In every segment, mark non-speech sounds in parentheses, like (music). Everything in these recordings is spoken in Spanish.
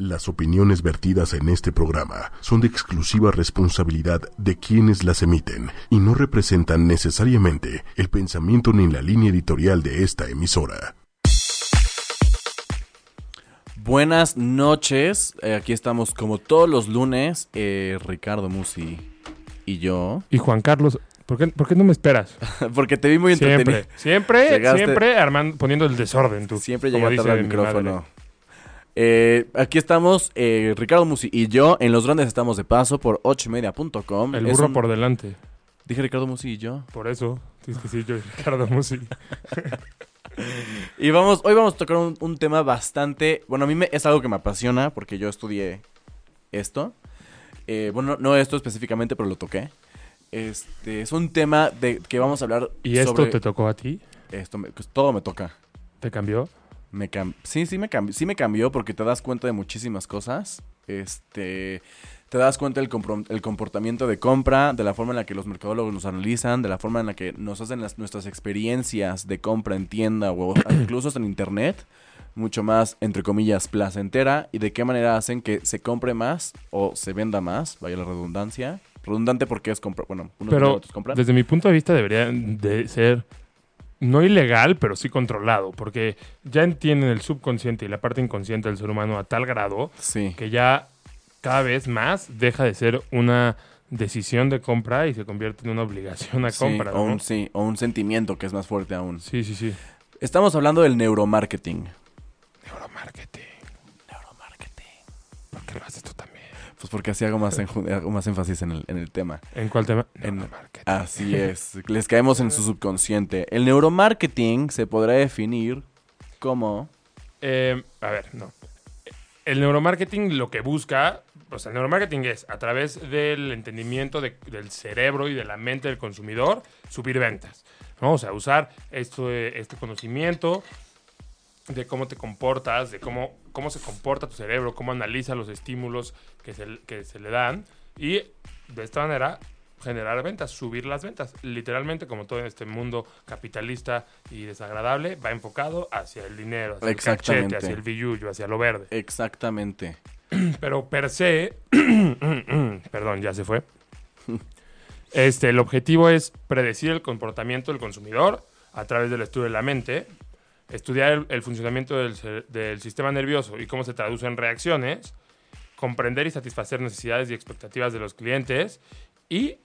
Las opiniones vertidas en este programa son de exclusiva responsabilidad de quienes las emiten y no representan necesariamente el pensamiento ni la línea editorial de esta emisora. Buenas noches, eh, aquí estamos como todos los lunes, eh, Ricardo Musi y yo. Y Juan Carlos, ¿por qué, por qué no me esperas? (laughs) Porque te vi muy entretenido. Siempre, siempre, Llegaste- siempre armando, poniendo el desorden tú. Siempre llega tarde al mi micrófono. Eh, aquí estamos, eh, Ricardo Musi y yo, en Los Grandes estamos de paso por ochoymedia.com. El Es burro un- por delante. Dije Ricardo Musi y yo. Por eso, tienes que decir yo y Ricardo Musi. (laughs) Y vamos, hoy vamos a tocar un, un tema bastante, bueno, a mí me, es algo que me apasiona porque yo estudié esto. Eh, bueno, no esto específicamente, pero lo toqué. Este, es un tema de que vamos a hablar ¿Y esto sobre... te tocó a ti? esto me- pues, todo me toca. ¿Te cambió? Me cam- sí, sí me cambió, sí me cambió porque te das cuenta de muchísimas cosas. Este, te das cuenta del el comportamiento de compra, de la forma en la que los mercadólogos nos analizan, de la forma en la que nos hacen las, nuestras experiencias de compra en tienda o (clears throat) incluso hasta en internet, mucho más, entre comillas, placentera, y de qué manera hacen que se compre más o se venda más, vaya la redundancia. Redundante porque es compra, bueno, unos Pero otros compran. desde mi punto de vista debería de ser no ilegal, pero sí controlado, porque ya entienden el subconsciente y la parte inconsciente del ser humano a tal grado Sí. que ya cada vez más deja de ser una decisión de compra y se convierte en una obligación a Sí, compra. o un, sí, o un sentimiento que es más fuerte aún. Sí, sí, sí. Estamos hablando del. Neuromarketing. Porque así hago más, hago más énfasis en el, en el tema. ¿En cuál tema? En- Neuromarketing. Así (laughs) es. Les caemos en su subconsciente. El neuromarketing se podrá definir como... Eh, a ver, no. El neuromarketing lo que busca, o sea, el neuromarketing es a través del entendimiento de- del cerebro y de la mente del consumidor subir ventas. ¿no? O sea, usar esto, eh, este conocimiento de cómo te comportas, de cómo, cómo se comporta tu cerebro, cómo analiza los estímulos que se, que se le dan y de esta manera generar ventas, subir las ventas. Literalmente, como todo en este mundo capitalista y desagradable, va enfocado hacia el dinero, hacia el cachete, hacia el billullo, hacia lo verde. Exactamente. (clears throat) Pero per se, (clears throat) perdón, ya se fue. Este, el objetivo es predecir el comportamiento del consumidor a través del estudio de la mente, estudiar el, el funcionamiento del, del sistema nervioso y cómo se traduce en reacciones, comprender y satisfacer necesidades y expectativas de los clientes y,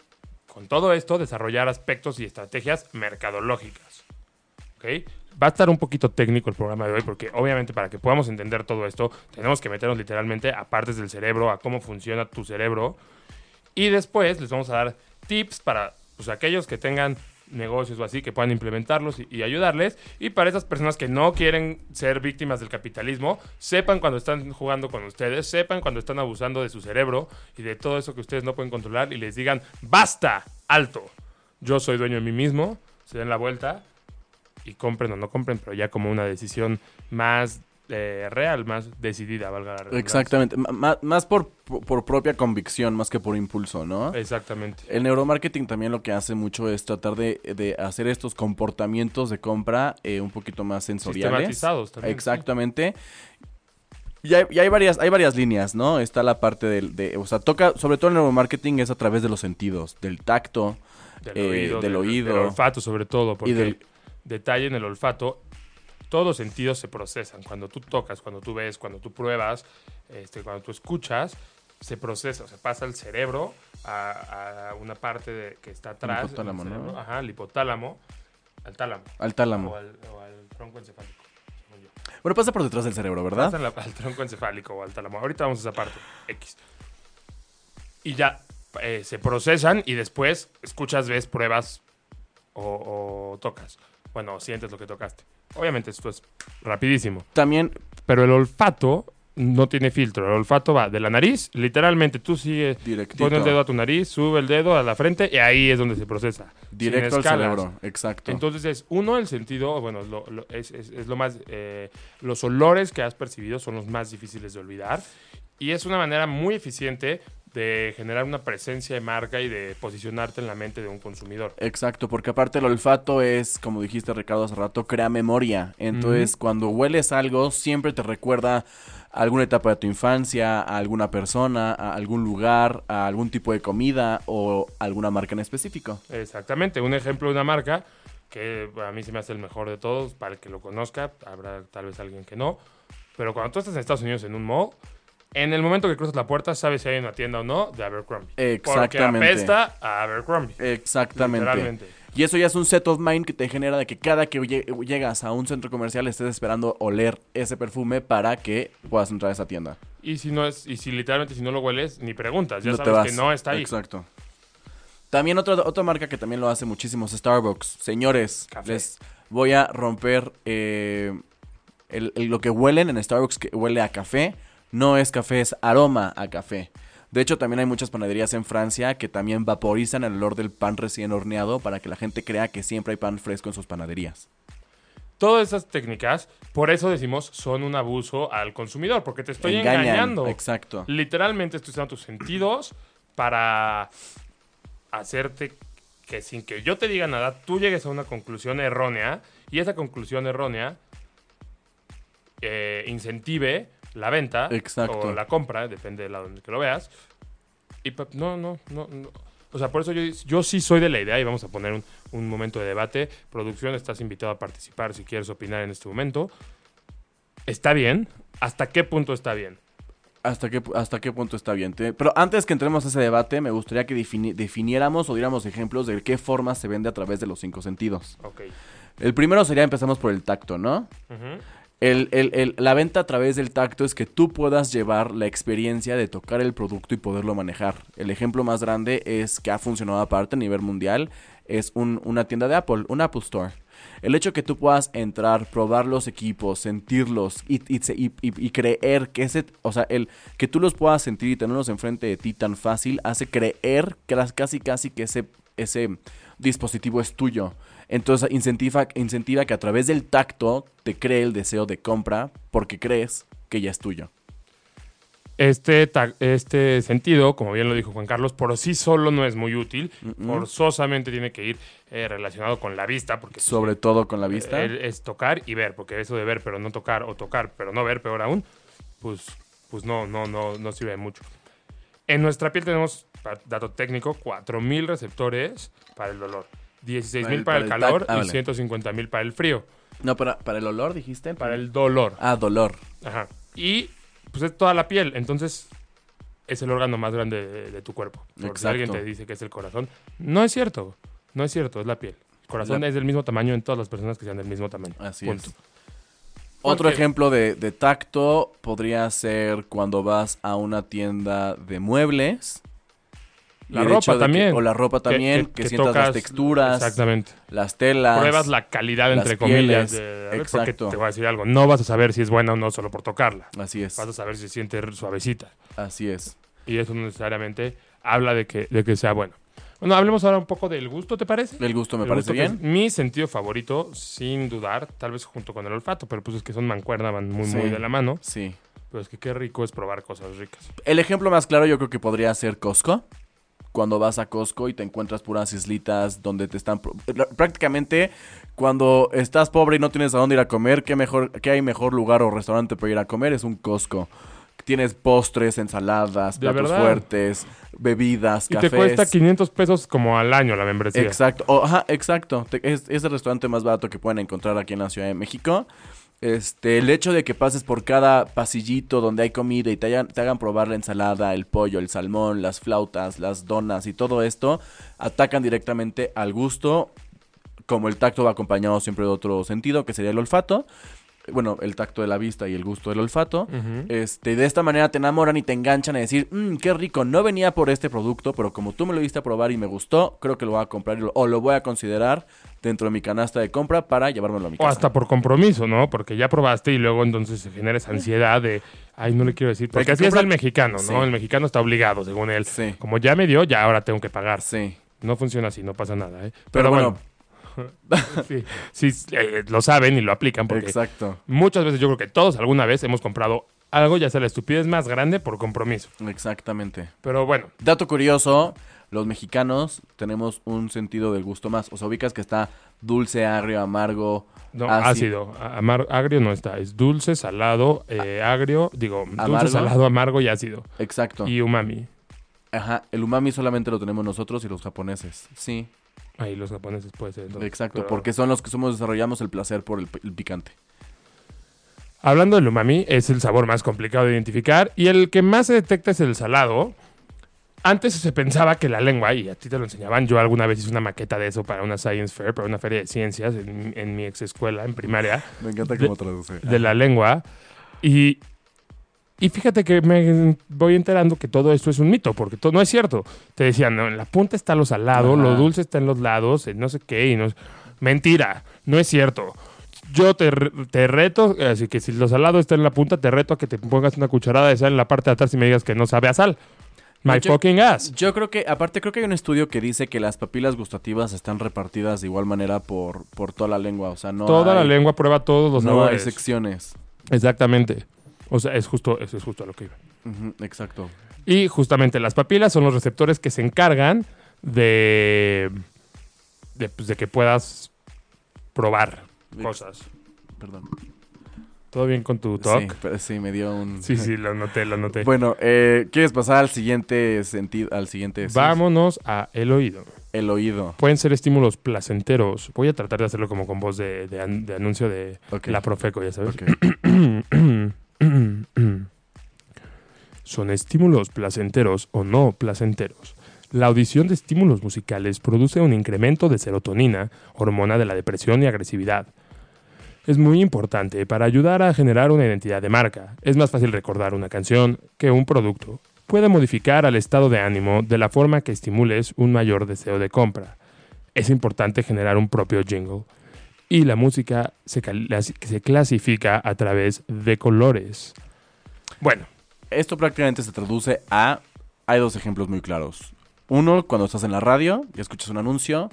con todo esto, desarrollar aspectos y estrategias mercadológicas. ¿ok? Va a estar un poquito técnico el programa de hoy porque obviamente para que podamos entender todo esto tenemos que meternos literalmente a partes del cerebro, a cómo funciona tu cerebro y después les vamos a dar tips para pues, aquellos que tengan negocios o así que puedan implementarlos y, ayudarles. Y para esas personas que no quieren ser víctimas del capitalismo sepan cuando están jugando con ustedes, sepan cuando están abusando de su cerebro y de todo eso que ustedes no pueden controlar y les digan basta, alto, yo soy dueño de mí mismo, se den la vuelta y compren o no compren, pero ya como una decisión más eh, real, más decidida, valga la redundancia. Exactamente. M- más por, por propia convicción, más que por impulso, ¿no? Exactamente. El neuromarketing también lo que hace mucho es tratar de, de hacer estos comportamientos de compra eh, un poquito más sensoriales. Sistematizados también. Exactamente. Y hay, y hay varias, hay varias líneas, ¿no? Está la parte del, de, o sea, toca, sobre todo el neuromarketing es a través de los sentidos, del tacto, Del eh, oído, del del, oído. del olfato sobre todo, porque del- detalle en el olfato, todos los sentidos se procesan. Cuando tú tocas, cuando tú ves, cuando tú pruebas, este, cuando tú escuchas, se procesa, o sea, pasa al cerebro a, a una parte de- que está atrás. en el hipotálamo, ¿no? cerebro, Ajá, el hipotálamo, al tálamo. al tálamo. O al, o al tronco encefálico. Bueno, pasa por detrás del cerebro, ¿verdad? Pasa la- al tronco encefálico o al tálamo. Ahorita vamos a esa parte, X. Y ya eh, se procesan y después escuchas, ves, pruebas o, o tocas. Bueno, sientes lo que tocaste. Obviamente esto es rapidísimo. También, Pero el olfato no tiene filtro. El olfato va de la nariz, literalmente tú sigues, directito. pon el dedo a tu nariz, sube el dedo a la frente y ahí es donde se procesa. Directo al cerebro, exacto. Entonces es uno el sentido, bueno, lo- lo- es, es- es lo más, eh, los olores que has percibido son los más difíciles de olvidar y es una manera muy eficiente de generar una presencia de marca y de posicionarte en la mente de un consumidor. Exacto, porque aparte el olfato es, como dijiste Ricardo hace rato, crea memoria. Entonces, cuando hueles algo, siempre te recuerda alguna etapa de tu infancia, a alguna persona, a algún lugar, a algún tipo de comida o alguna marca en específico. Exactamente, un ejemplo de una marca que a mí se me hace el mejor de todos, para el que lo conozca, habrá tal vez alguien que no, pero cuando tú estás en Estados Unidos en un mall, en el momento que cruzas la puerta sabes si hay una tienda o no de Abercrombie. Exactamente. Porque apesta a Abercrombie. Exactamente. Literalmente. Y eso ya es un set of mind que te genera de que cada que lle- llegas a un centro comercial estés esperando oler ese perfume para que puedas entrar a esa tienda. Y si no es, y si literalmente si no lo hueles, ni preguntas, ya no sabes que no está ahí. Exacto. También otra, otra marca que también lo hace muchísimo es Starbucks. Señores, Café. les voy a romper eh, el- el- lo que huelen en Starbucks que huele a café. No es café, es aroma a café. De hecho, también hay muchas panaderías en Francia que también vaporizan el olor del pan recién horneado para que la gente crea que siempre hay pan fresco en sus panaderías. Todas esas técnicas, por eso decimos, son un abuso al consumidor, porque te estoy Engañan, engañando. Exacto. Literalmente estoy usando tus sentidos para hacerte que sin que yo te diga nada, tú llegues a una conclusión errónea y esa conclusión errónea eh, incentive la venta Exacto. o la compra, depende de la donde que lo veas. Y no, no, no, no. O sea, por eso yo, yo sí soy de la idea y vamos a poner un, un momento de debate. Producción, estás invitado a participar si quieres opinar en este momento. ¿Está bien? ¿Hasta qué punto está bien? ¿Hasta qué, ¿Hasta qué punto está bien? Pero antes que entremos a ese debate, me gustaría que defini- definiéramos o diéramos ejemplos de qué forma se vende a través de los cinco sentidos. Ok. El primero sería, empezamos por el tacto, ¿no? Ujú. La venta a través del tacto es que tú puedas llevar la experiencia de tocar el producto y poderlo manejar. El ejemplo más grande es que ha funcionado aparte a nivel mundial, es un- una tienda de Apple, un Apple Store. El hecho que tú puedas entrar, probar los equipos, sentirlos y, y se- y- y- y creer que ese, o sea, el que tú los puedas sentir y tenerlos enfrente de ti tan fácil hace creer que las- casi casi que ese, ese dispositivo es tuyo. Entonces incentiva, incentiva que a través del tacto te cree el deseo de compra porque crees que ya es tuyo. Este, este sentido, como bien lo dijo Juan Carlos, por sí solo no es muy útil. Forzosamente tiene que ir eh, relacionado con la vista, porque Sobre todo con la vista. eh, es tocar y ver, porque eso de ver pero no tocar o tocar pero no ver, peor aún, pues, pues no, no, no, no sirve de mucho. En nuestra piel tenemos, dato técnico, 4.000 receptores para el dolor, 16.000 Para para el- el, para el calor tac- ah, y vale. 150.000 para el frío, No, para, para el olor dijiste. para el dolor. Ah, dolor. Ajá. Y pues es toda la piel, entonces es el órgano más grande de, de tu cuerpo. Por si alguien te dice que es el corazón, no es cierto, no es cierto, es la piel. El corazón La- es del mismo tamaño en todas las personas que sean del mismo tamaño. Así Punto. es. Otro Porque- ejemplo de, de tacto podría ser cuando vas a una tienda de muebles. La ropa de que- también. o la ropa también, que- que, que sientas las tocas- texturas, Exactamente. las telas. Pruebas la calidad, las entre comillas. pieles. De, ver, Exacto. te voy a decir algo. No vas a saber si es buena o no solo por tocarla. Así es, Vas a saber si se siente suavecita. así es. Y eso no necesariamente habla de que, de que sea bueno. Bueno, hablemos ahora un poco del gusto, ¿te parece? El gusto me El parece gusto bien. mi sentido favorito, sin dudar, tal vez junto con el olfato, pero pues es que son mancuerna, van muy, Sí. muy de la mano. Sí. Pero es que qué rico es probar cosas ricas. El ejemplo más claro yo creo que podría ser Costco. Cuando vas a Costco y te encuentras puras islitas donde te están... la- Prácticamente cuando estás pobre y no tienes a dónde ir a comer, ¿qué, mejor, qué hay mejor lugar o restaurante para ir a comer? Es un Costco. Tienes postres, ensaladas, platos verdad. fuertes, bebidas, Y cafés. te cuesta 500 pesos como al año la membresía. Exacto, o- ajá, exacto. Es, es el restaurante más barato que pueden encontrar aquí en la Ciudad de México. Este, el hecho de que pases por cada pasillito donde hay comida y te, hayan- te hagan probar la ensalada, el pollo, el salmón, las flautas, las donas y todo esto, atacan directamente al gusto, como el tacto va acompañado siempre de otro sentido, que sería el olfato. Bueno, el tacto de la vista y el gusto del olfato. Ujú. Este, de esta manera te enamoran y te enganchan a decir, mmm, qué rico, no venía por este producto, pero como tú me lo diste a probar y me gustó, creo que lo voy a comprar lo- o lo voy a considerar dentro de mi canasta de compra para llevármelo a mi O casa. hasta por compromiso, ¿no? Porque ya probaste y luego entonces se genera esa ansiedad de, ay, no le quiero decir. Porque que así es el mexicano, ¿no? Sí. El mexicano está obligado, según él. Sí, Como ya me dio, ya ahora tengo que pagar. sí. No funciona así, no pasa nada, ¿eh? Pero, bueno, (laughs) sí, sí, eh, lo saben y lo aplican porque exacto, muchas veces yo creo que todos alguna vez hemos comprado algo, ya sea la estupidez más grande por compromiso. exactamente. Pero bueno, Dato curioso, los mexicanos tenemos un sentido del gusto más. O sea, ubicas que está dulce, agrio, amargo. No, ácido. ácido. Agrio no está. Es dulce, salado, eh, agrio, digo, ¿Amargo? dulce, salado, amargo y ácido. Exacto. Y umami. Ajá, el umami solamente lo tenemos nosotros y los japoneses. Sí, Ahí los japoneses puede ser. entonces, exacto, pero- porque son los que somos desarrollamos el placer por el, el picante. Hablando del umami, es el sabor más complicado de identificar y el que más se detecta es el salado. Antes se pensaba que la lengua, y a ti te lo enseñaban, yo alguna vez hice una maqueta de eso para una Science Fair, para una feria de ciencias en, en mi ex escuela, en primaria, Me encanta cómo traduce. de la lengua. Y, y fíjate que me voy enterando que todo esto es un mito, porque todo no es cierto. Te decían, no, en la punta está lo salado, Ajá. lo dulce está en los lados, en no sé qué, y no Mentira, no es cierto. Yo te, te reto, así que si lo salado está en la punta, te reto a que te pongas una cucharada de sal en la parte de atrás y me digas que no sabe a sal. My Yo- fucking ass. Yo creo que, aparte, creo que hay un estudio que dice que las papilas gustativas están repartidas de igual manera por, por toda la lengua. O sea, no Toda la lengua prueba todos los no hay secciones. Exactamente. O sea, es justo, eso es justo a lo que iba. Exacto. Y justamente las papilas son los receptores que se encargan de, de, pues, de que puedas probar cosas. Perdón. ¿Todo bien con tu Sí, talk? pero sí, me dio un... Sí, sí, lo noté, lo noté. Bueno, eh, ¿quieres pasar al siguiente sentido? Al siguiente... sí, Vámonos a el oído. El oído. Pueden ser estímulos placenteros. Voy a tratar de hacerlo como con voz de, de an- de anuncio de Ok. la Profeco, ya sabes. Ok. (coughs) Son estímulos placenteros o no placenteros. La audición de estímulos musicales produce un incremento de serotonina, hormona de la depresión y agresividad. Es muy importante para ayudar a generar una identidad de marca. Es más fácil recordar una canción que un producto. Puede modificar al estado de ánimo de la forma que estimules un mayor deseo de compra. Es importante generar un propio jingle. Y la música se, se clasifica a través de colores. Bueno, Esto prácticamente se traduce a... Hay dos ejemplos muy claros. Uno, cuando estás en la radio y escuchas un anuncio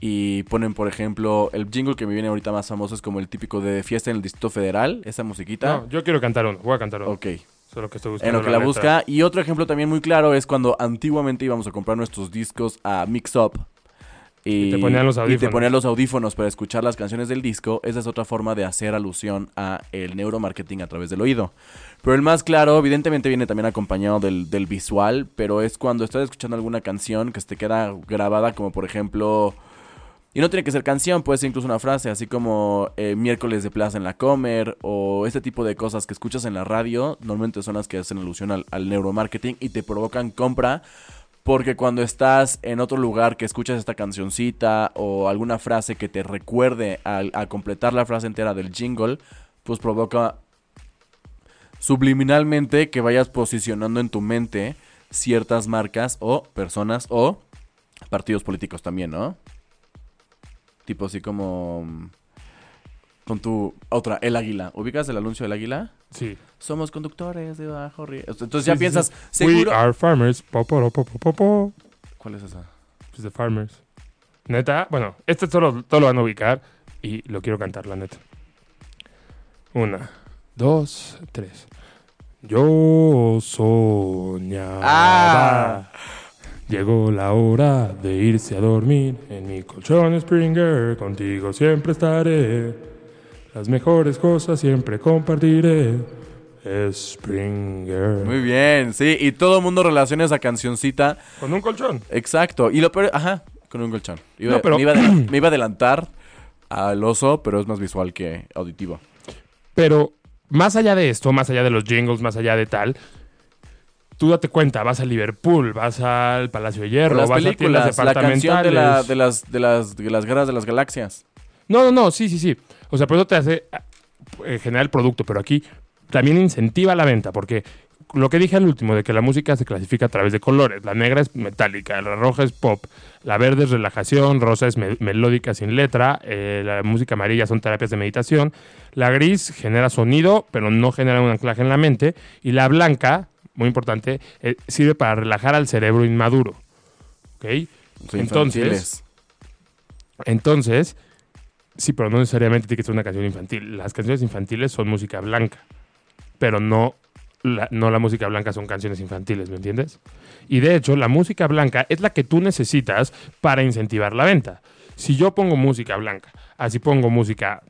y ponen, por ejemplo, el jingle que me viene ahorita más famoso es como el típico de fiesta en el Distrito Federal, esa musiquita. no, yo quiero cantar uno. Voy a cantar uno. Ok, Solo que estoy en buscando lo que la busca. Y otro ejemplo también muy claro es cuando antiguamente íbamos a comprar nuestros discos a Mix Up. Y te ponían los Y te audífonos. ponían los audífonos para escuchar las canciones del disco. Esa es otra forma de hacer alusión a el neuromarketing a través del oído. Pero el más claro, evidentemente viene también acompañado del, del visual, pero es cuando estás escuchando alguna canción que se te queda grabada, como por ejemplo... Y no tiene que ser canción, puede ser incluso una frase, así como eh, miércoles de plaza en la comer, o este tipo de cosas que escuchas en la radio, normalmente son las que hacen alusión al, neuromarketing y te provocan compra, porque cuando estás en otro lugar que escuchas esta cancioncita o alguna frase que te recuerde a, completar la frase entera del jingle, pues provoca subliminalmente que vayas posicionando en tu mente ciertas marcas o personas o partidos políticos también, ¿no? Tipo así como con tu otra, el águila. ¿Ubicas el anuncio del águila? Sí. Somos conductores de bajo riesgo. Entonces ya Sí, piensas, sí. seguro. We are farmers. Po, po, po. ¿Cuál es esa? Pues de farmers. Neta, bueno, este todo, todo lo van a ubicar y lo quiero cantar, la neta. Una, dos, tres. Yo soñaba. Ah. Llegó la hora de irse a dormir en mi colchón Springer. Contigo siempre estaré. Las mejores cosas siempre compartiré. Springer. Muy bien, sí. Y todo el mundo relaciona esa cancioncita. Con un colchón. Exacto. Y lo peor, ajá, con un colchón. Iba- No, pero- me, iba a adel- me iba a adelantar al oso, pero es más visual que auditivo. Pero más allá de esto, más allá de los jingles, más allá de tal, tú date cuenta, vas a Liverpool, vas al Palacio de Hierro, las vas a tiendas películas, la canción de, departamentales. la, de, las, de, las, de las guerras de las galaxias. No, no, no, sí, sí, sí. O sea, por eso te hace eh, generar el producto, pero aquí también incentiva la venta, porque lo que dije al último, de que la música se clasifica a través de colores. La negra es metálica, la roja es pop, la verde es relajación, rosa es me- melódica sin letra, eh, la música amarilla son terapias de meditación, la gris genera sonido, pero no genera un anclaje en la mente, y la blanca, muy importante, eh, sirve para relajar al cerebro inmaduro. ¿Ok? Entonces, infantiles. Entonces, sí, pero no necesariamente tiene que ser una canción infantil. Las canciones infantiles son música blanca, pero no la- no la música blanca son canciones infantiles, ¿me entiendes? Y de hecho, la música blanca es la que tú necesitas para incentivar la venta. Si yo pongo música blanca, así pongo música,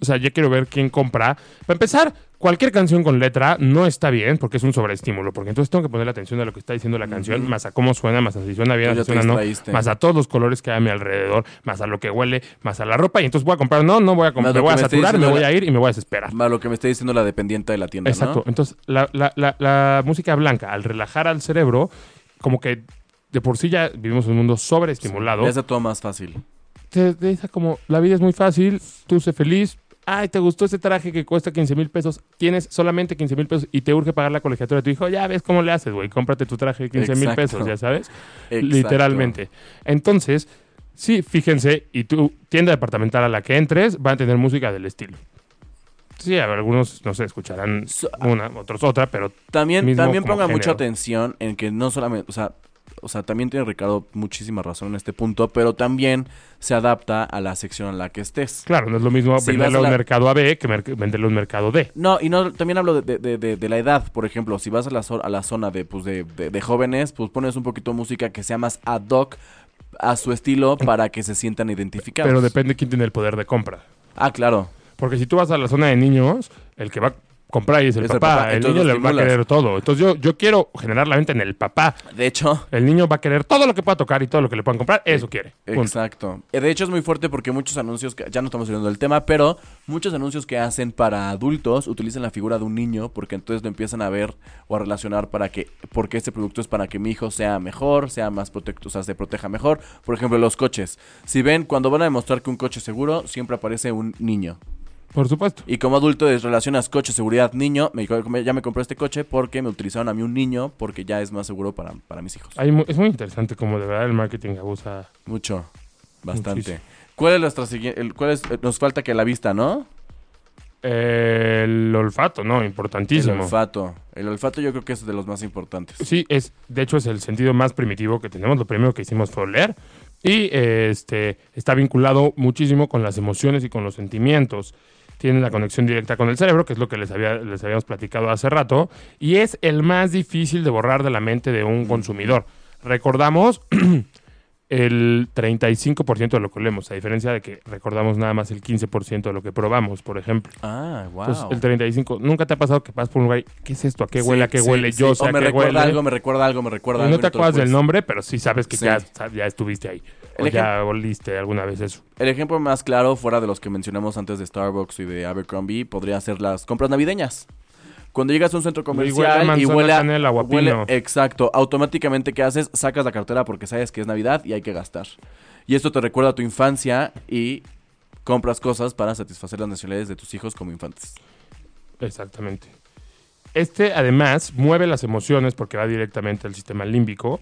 o sea, yo quiero ver quién compra. Para empezar, cualquier canción con letra no está bien porque es un sobreestímulo, porque entonces tengo que poner atención a lo que está diciendo la canción, más a cómo suena, más a si suena bien, si ya suena no, más a todos los colores que hay a mi alrededor, más a lo que huele, más a la ropa, y entonces voy a comprar, no, no voy a comprar, me voy a me saturar, me voy la- a ir y me voy a desesperar. Más lo que me está diciendo la dependiente de la tienda, Exacto. ¿no? Entonces, la, la- la- la música blanca, al relajar al cerebro, como que de por sí ya vivimos en un mundo sobreestimulado, Le hace todo más fácil. Te deja como, la vida es muy fácil, tú sé feliz. Ay, ¿te gustó ese traje que cuesta 15 mil pesos? Tienes solamente 15 mil pesos y te urge pagar la colegiatura de tu hijo. Ya ves cómo le haces, güey. Cómprate tu traje de 15 mil pesos, ya sabes. Exacto. Literalmente. Entonces, sí, fíjense, y tu tienda departamental a la que entres va a tener música del estilo. Sí, a ver, algunos, no sé, escucharán una, otros otra, pero También, también mucha atención en que no solamente, o sea, o sea, también tiene Ricardo muchísima razón en este punto, pero también se adapta a la sección en la que estés. claro, no es lo mismo Si venderlo a a un la- mercado AB que mer- venderlo a un mercado D. No, y no, también hablo de, de- de- de la edad, por ejemplo, si vas a la, a la zona de, pues, de, jóvenes, pues pones un poquito de música que sea más ad hoc a su estilo (laughs) para que se sientan identificados. Pero depende quién tiene el poder de compra. Ah, claro. Porque si tú vas a la zona de niños, el que va a comprar ahí es el Es el papá. El, niño le va a querer todo. Entonces yo, yo quiero generar la venta en el papá. De hecho, El niño va a querer todo lo que pueda tocar y todo lo que le puedan comprar. Eso quiere. Punto. Exacto. Eh, De hecho es muy fuerte porque muchos anuncios, que, ya no estamos hablando del tema, pero muchos anuncios que hacen para adultos utilizan la figura de un niño porque entonces lo empiezan a ver o a relacionar para que, porque este producto es para que mi hijo sea mejor, sea más protecto, o sea, se proteja mejor. Por ejemplo, los coches. Si ven, cuando van a demostrar que un coche es seguro, siempre aparece un niño. Por supuesto. Y como adulto es- relacionas coche, seguridad, niño, me, ya me compré este coche porque me utilizaron a mí un niño porque ya es más seguro para, para mis hijos. Hay mu- es muy interesante como de verdad el marketing abusa. Mucho, bastante. Muchísimo. ¿Cuál es nuestra siguiente? ¿Cuál es? eh, Nos falta que la vista, ¿no? El olfato, ¿no? El Importantísimo. olfato. El olfato yo creo que es de los más importantes. Sí, es, de hecho es el sentido más primitivo que tenemos. Lo primero que hicimos fue oler. Y eh, este, está vinculado muchísimo con las emociones y con los sentimientos. Tiene la conexión directa con el cerebro, que es lo que les, había, les habíamos platicado hace rato. Y es el más difícil de borrar de la mente de un consumidor. Recordamos (clears throat) el 35% de lo que olemos, a diferencia de que recordamos nada más el 15% de lo que probamos, por ejemplo. Ah, wow. Entonces, el 35, ¿nunca te ha pasado que pasas por un lugar y, ¿qué es esto? ¿A qué huele? ¿A qué huele? Yo sé o a me qué recuerda huele. algo, me recuerda algo, me recuerda Y algo. no te acuerdas del puedes- nombre, pero sí sabes que ya, ya estuviste ahí. O El ya oliste alguna vez eso. El ejemplo más claro, fuera de los que mencionamos antes de Starbucks y de Abercrombie, podría ser las compras navideñas. Cuando llegas a un centro comercial y huele a... huele- exacto. Automáticamente, ¿qué haces? Sacas la cartera porque sabes que es Navidad y hay que gastar. Y esto te recuerda a tu infancia y compras cosas para satisfacer las necesidades de tus hijos como infantes. Exactamente. Este, además, mueve las emociones porque va directamente al sistema límbico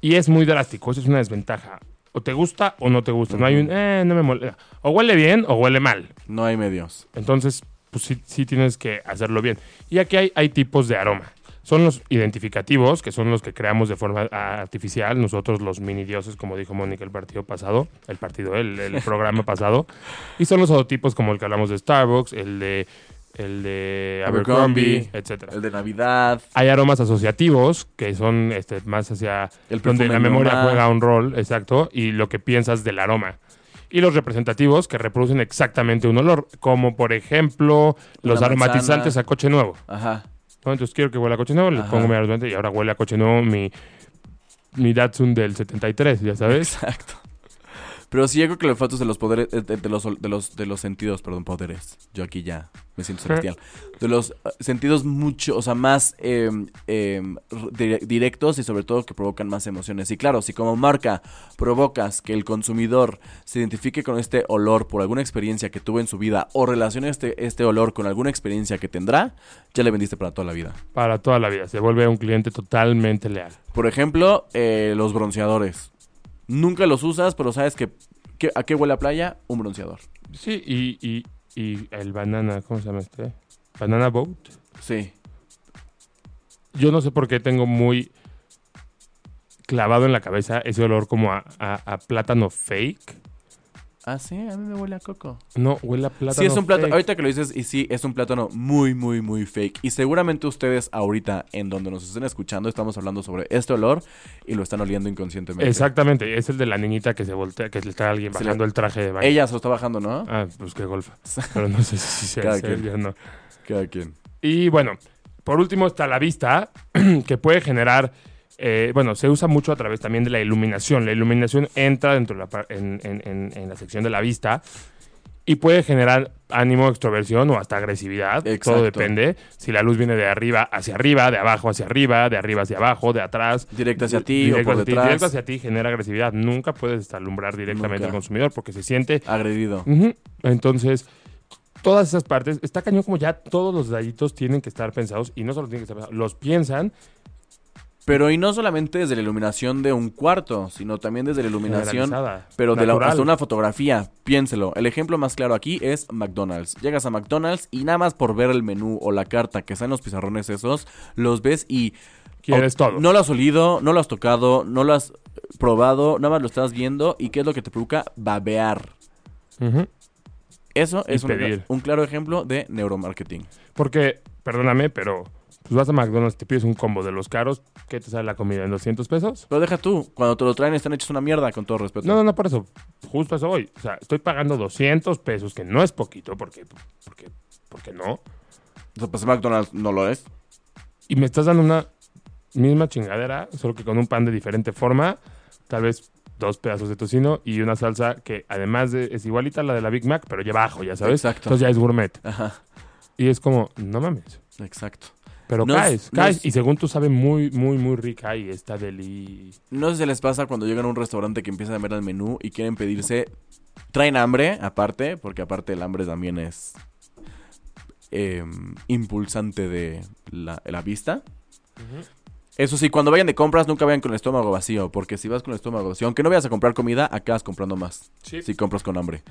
y es muy drástico. Eso es una desventaja. O te gusta o no te gusta. No hay un, eh, no me molesta. O huele bien o huele mal. No hay medios. Entonces, pues sí, sí tienes que hacerlo bien. Y aquí hay, hay tipos de aroma. Son los identificativos, que son los que creamos de forma artificial. Nosotros los mini dioses, como dijo Mónica el partido pasado, el partido, el, el programa pasado. Y son los ototipos como el que hablamos de Starbucks, el de, el de Abercrombie, etcétera. El de Navidad. Hay aromas asociativos, que son este, más hacia El donde la memoria juega un rol, exacto, y lo que piensas del aroma. Y los representativos que reproducen exactamente un olor, como por ejemplo los aromatizantes a coche nuevo. Ajá. ¿no? Entonces quiero que huela a coche nuevo, le Ajá. pongo mi aromatizante y ahora huele a coche nuevo mi, mi Datsun del 73, ya sabes. Exacto. Pero sí, yo creo que el olfato es de los poderes, eh, de, de los, de los, de los sentidos, perdón, poderes. Yo aquí ya me siento celestial. De los eh, sentidos mucho, o sea, más eh, eh, dire- directos y sobre todo que provocan más emociones. Y claro, si como marca provocas que el consumidor se identifique con este olor por alguna experiencia que tuvo en su vida o relacione este, este olor con alguna experiencia que tendrá, ya le vendiste para toda la vida. Para toda la vida. Se vuelve un cliente totalmente leal. Por ejemplo, eh, los bronceadores. Nunca los usas, pero sabes que, que- a qué huele a playa, un bronceador. Sí, y, y, y el banana, ¿cómo se llama este? Banana boat. Sí. Yo no sé por qué tengo muy clavado en la cabeza ese olor como a, a- a plátano fake. Ah, sí, a mí me huele a coco. No, huele a plátano. Sí, es un plátano. fake. Ahorita que lo dices, y sí, es un plátano muy, muy, muy fake. Y seguramente ustedes ahorita, en donde nos estén escuchando, estamos hablando sobre este olor y lo están oliendo inconscientemente. Exactamente, es el de la niñita que se voltea, que le está alguien bajando le- el traje de baño. Ella se lo está bajando, ¿no? Ah, pues qué golfa. (laughs) Pero no sé si sea Cada quien. no. Cada quien. Y bueno, por último está la vista, (clears throat) que puede generar, eh, bueno, se usa mucho a través también de la iluminación. La iluminación entra dentro de la, en, en- en- en la sección de la vista y puede generar ánimo, extroversión o hasta agresividad. Exacto. Todo depende. Si la luz viene de arriba hacia arriba, de abajo hacia arriba, de arriba hacia abajo, de atrás. Directo hacia ti directo o por hacia ti, directo hacia ti genera agresividad. Nunca puedes alumbrar directamente Nunca. al consumidor porque se siente Agredido. Entonces, todas esas partes, está cañón como ya todos los detallitos tienen que estar pensados y no solo tienen que estar pensados, los piensan Pero y no solamente desde la iluminación de un cuarto, sino también desde la iluminación Pero de la, hasta una fotografía, piénselo. El ejemplo más claro aquí es McDonald's. Llegas a McDonald's y nada más por ver el menú o la carta que está en los pizarrones esos, los ves y... Quieres todo. No lo has olido, no lo has tocado, no lo has probado, nada más lo estás viendo y ¿qué es lo que te provoca? Babear. Eso es un claro ejemplo de neuromarketing. Porque, perdóname, pero pues vas a McDonald's, te pides un combo de los caros, ¿qué te sale la comida? ¿En 200 pesos? Pero deja tú, cuando te lo traen están hechos una mierda, con todo respeto. No, no, no, por eso. Justo eso voy. O sea, estoy pagando 200 pesos, que no es poquito, porque, porque, porque no. O sea, pues McDonald's no lo es. Y me estás dando una misma chingadera, solo que con un pan de diferente forma, tal vez dos pedazos de tocino y una salsa que además de, es igualita a la de la Big Mac, pero lleva ajo, ya sabes. Exacto. Entonces ya es gourmet. Ajá, Y es como, no mames. exacto. Pero caes, caes. es- Y según tú sabe muy, muy, muy rica y está deli... No sé si les pasa cuando llegan a un restaurante que empiezan a ver el menú y quieren pedirse. Traen hambre, aparte, porque aparte el hambre también es eh, impulsante de la, la vista. Eso sí, cuando vayan de compras, nunca vayan con el estómago vacío, porque si vas con el estómago vacío, aunque no vayas a comprar comida, acabas comprando más. Sí, Si compras con hambre.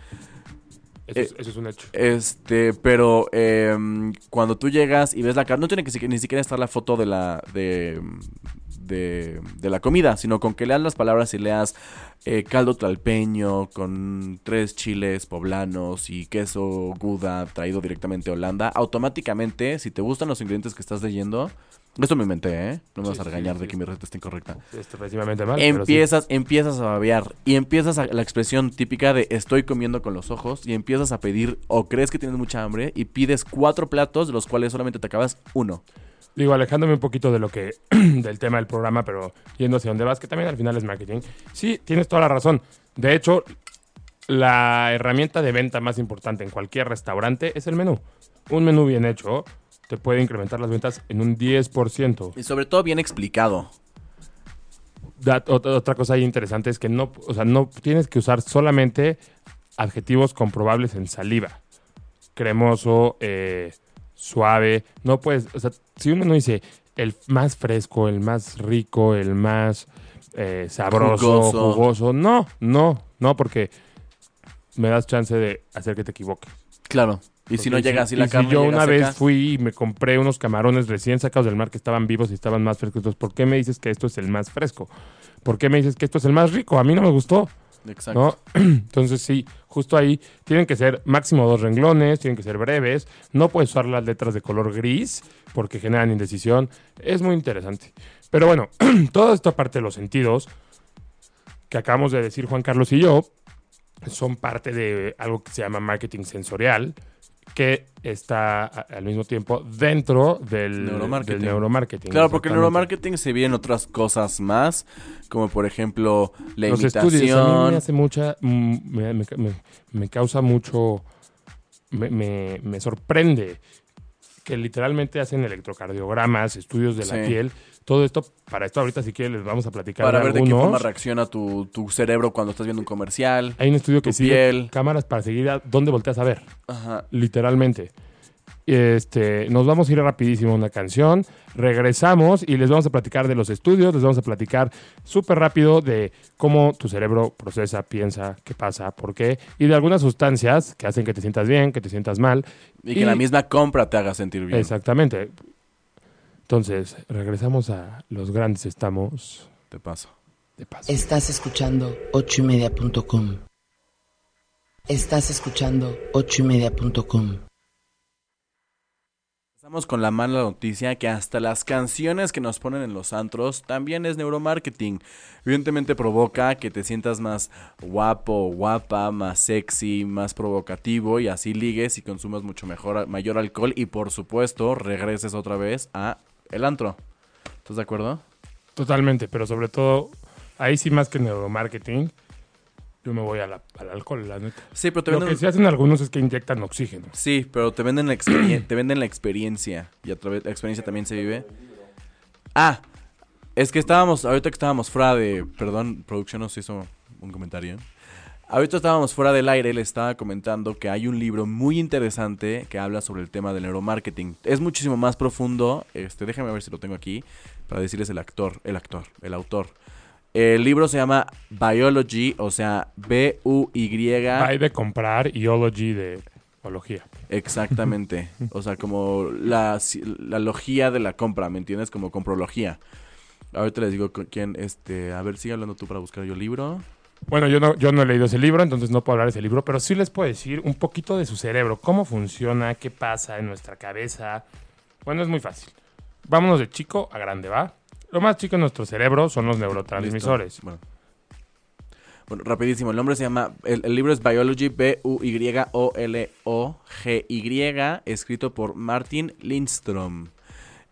Eso, eh, es, eso es un hecho. Este, pero em, cuando tú llegas y ves la carta, no tiene que ni siquiera estar la foto de la de, de, de la comida, sino con que leas las palabras y leas eh, caldo tlalpeño con tres chiles poblanos y queso Gouda traído directamente de Holanda, automáticamente, si te gustan los ingredientes que estás leyendo, esto me inventé, ¿eh? No me Sí, vas a regañar sí. de que mi receta está incorrecta. Mal. Empiezas, empiezas a babear y empiezas a la expresión típica de estoy comiendo con los ojos y empiezas a pedir o crees que tienes mucha hambre y pides cuatro platos de los cuales solamente te acabas uno. Digo, alejándome un poquito de lo que (clears throat) del tema del programa, pero yendo hacia donde vas, que también al final es marketing. Sí, tienes toda la razón. De hecho, la herramienta de venta más importante en cualquier restaurante es el menú. Un menú bien hecho te puede incrementar las ventas en un 10%. Y sobre todo bien explicado. Ot- otra cosa ahí interesante es que no, o sea, no tienes que usar solamente adjetivos comprobables en saliva. Cremoso, eh, suave. No puedes, o sea, si uno no dice el más fresco, el más rico, el más eh, sabroso, Jugoso. jugoso. no, no, no, porque me das chance de hacer que te equivoques. Claro. Y si no llega así la si carne. yo llega una vez fui y me compré unos camarones recién sacados del mar que estaban vivos y estaban más frescos. Entonces, ¿por qué me dices que esto es el más fresco? ¿Por qué me dices que esto es el más rico? A mí no me gustó. Exacto. ¿no? (clears throat) Entonces sí, justo ahí tienen que ser máximo dos renglones, tienen que ser breves, no puedes usar las letras de color gris porque generan indecisión, es muy interesante. Pero bueno, (clears throat) toda esta parte de los sentidos que acabamos de decir Juan Carlos y yo son parte de algo que se llama marketing sensorial que está al mismo tiempo dentro del Neuromarketing. del neuromarketing. Claro, porque el neuromarketing se vienen otras cosas más, como por ejemplo la los imitación. estudios a mí me hace mucha mm, me, me- me- me causa mucho me, me- me sorprende que literalmente hacen electrocardiogramas estudios de la Sí. piel todo esto para esto ahorita si quieres les vamos a platicar para de ver de qué forma reacciona tu, tu cerebro cuando estás viendo un comercial. hay un estudio que sigue piel. cámaras para seguir a dónde volteas a ver Ajá. literalmente este, nos vamos a ir rapidísimo a una canción, regresamos y les vamos a platicar de los estudios, les vamos a platicar súper rápido de cómo tu cerebro procesa, piensa, qué pasa, por qué, y de algunas sustancias que hacen que te sientas bien, que te sientas mal. Y que la misma compra te haga sentir bien. Exactamente. Entonces, regresamos a los grandes estamos Te paso. de paso. Estás escuchando ochoymedia.com. Estás escuchando ochoymedia.com. Estamos con la mala noticia que hasta las canciones que nos ponen en los antros también es neuromarketing. Evidentemente provoca que te sientas más guapo, guapa, más sexy, más provocativo y así ligues y consumas mucho mejor, mayor alcohol y por supuesto regreses otra vez a el antro. ¿Estás de acuerdo? Totalmente, pero sobre todo, ahí sí más que neuromarketing, yo me voy a la- al alcohol, la neta. Sí, pero te Lo venden... que sí hacen algunos es que inyectan oxígeno. Sí, pero te venden la experiencia, te venden la experiencia y a través la experiencia también se vive. Ah, es que estábamos, ahorita que estábamos fuera de, perdón, producción nos hizo un comentario. Ahorita estábamos fuera del aire, le estaba comentando que hay un libro muy interesante que habla sobre el tema del neuromarketing. Es muchísimo más profundo, este, déjame ver si lo tengo aquí para decirles el actor, el actor, el autor. El libro se llama Biology, o sea, B-U-Y. Hay de comprar y ology de ología. Exactamente. (laughs) O sea, como la, la logía de la compra, ¿me entiendes? Como comprología. Ahorita les digo quién, este, a ver, sigue hablando tú para buscar yo el libro. Bueno, yo no, yo no he leído ese libro, entonces no puedo hablar de ese libro, pero sí les puedo decir un poquito de su cerebro, cómo funciona, qué pasa en nuestra cabeza. Bueno, es muy fácil. Vámonos de chico a grande, ¿va? Lo más chico en nuestro cerebro son los neurotransmisores. Bueno, rapidísimo. El nombre se llama. El, el libro es Biology, B-U-Y-O-L-O-G-Y, escrito por Martin Lindstrom.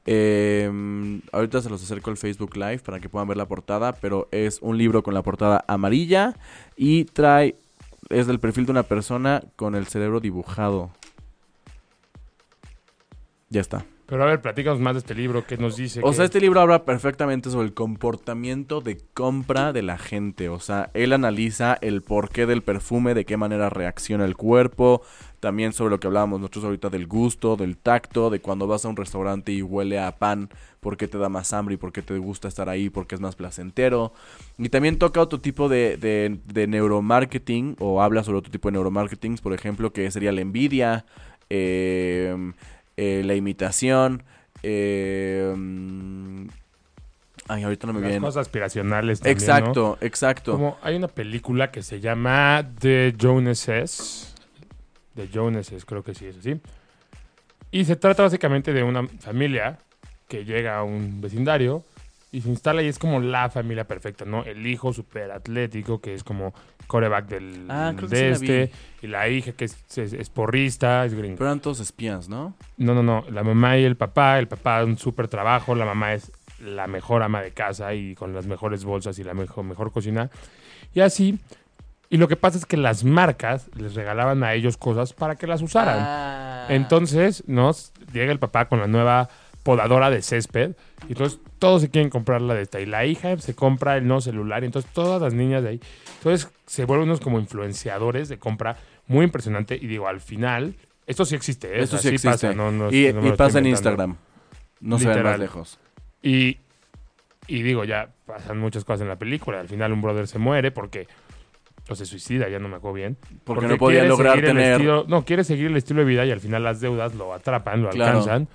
Eh, ahorita se los acerco al Facebook Live para que puedan ver la portada, pero es un libro con la portada amarilla y trae. Es del perfil de una persona con el cerebro dibujado. Ya está. Pero a ver, platícanos más de este libro, ¿qué nos dice? O que- sea, este libro habla perfectamente sobre el comportamiento de compra de la gente. O sea, él analiza el porqué del perfume, de qué manera reacciona el cuerpo. También sobre lo que hablábamos nosotros ahorita del gusto, del tacto, de cuando vas a un restaurante y huele a pan, por qué te da más hambre y por qué te gusta estar ahí, porque es más placentero. Y también toca otro tipo de, de, de neuromarketing, o habla sobre otro tipo de neuromarketing, por ejemplo, que sería la envidia, eh, eh, la imitación. Eh, mm, ay, ahorita no me las cosas aspiracionales también, ¿no? Exacto, exacto. Como hay una película que se llama The Joneses. The Joneses, creo que sí es así. Y se trata básicamente de una familia que llega a un vecindario y se instala y es como la familia perfecta, ¿no? El hijo súper atlético, que es como coreback del, Ah, creo que de sí la vi. este, y la hija que es, es- es porrista, es gringo. Pero eran todos espías, ¿no? No, no, no. La mamá y el papá. El papá un súper trabajo. La mamá es la mejor ama de casa y con las mejores bolsas y la mejor, mejor cocina. Y así. Y lo que pasa es que las marcas les regalaban a ellos cosas para que las usaran. Ah. Entonces, ¿no? Llega el papá con la nueva podadora de césped. Y entonces todos se quieren comprar la de esta. Y la hija se compra el nuevo celular. Y entonces todas las niñas de ahí. Entonces se vuelven unos como influenciadores de compra muy impresionante. Y digo, al final, esto sí existe. ¿eh? O Esto sea, sí existe. pasa, no- no- y no pasa en. Instagram. No se ven más lejos. Y, y digo, ya pasan muchas cosas en la película. Al final un brother se muere porque... O se suicida, ya no me acuerdo bien. Porque, no podía lograr tener. estilo- no, quiere seguir el estilo de vida y al final las deudas lo atrapan, lo Claro. alcanzan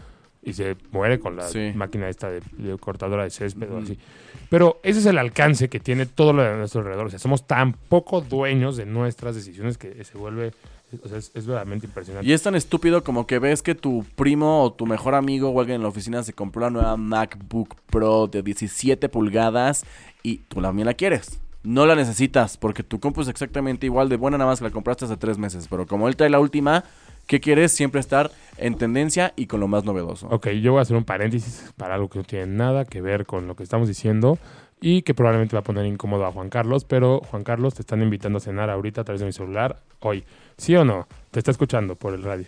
y se muere con la Sí. máquina esta de, de cortadora de césped o así. Pero ese es el alcance que tiene todo lo de nuestro alrededor. O sea, somos tan poco dueños de nuestras decisiones que se vuelve... O sea, es, es verdaderamente impresionante. Y es tan estúpido como que ves que tu primo o tu mejor amigo o alguien en la oficina se compró la nueva MacBook Pro de 17 pulgadas y tú también la quieres. No la necesitas porque tu compu es exactamente igual de buena nada más que la compraste hace tres meses. Pero como él trae la última, ¿qué quieres? Siempre estar en tendencia y con lo más novedoso. Ok, yo voy a hacer un paréntesis para algo que no tiene nada que ver con lo que estamos diciendo y que probablemente va a poner incómodo a Juan Carlos, pero Juan Carlos te están invitando a cenar ahorita a través de mi celular hoy. ¿Sí o no? Te está escuchando por el radio.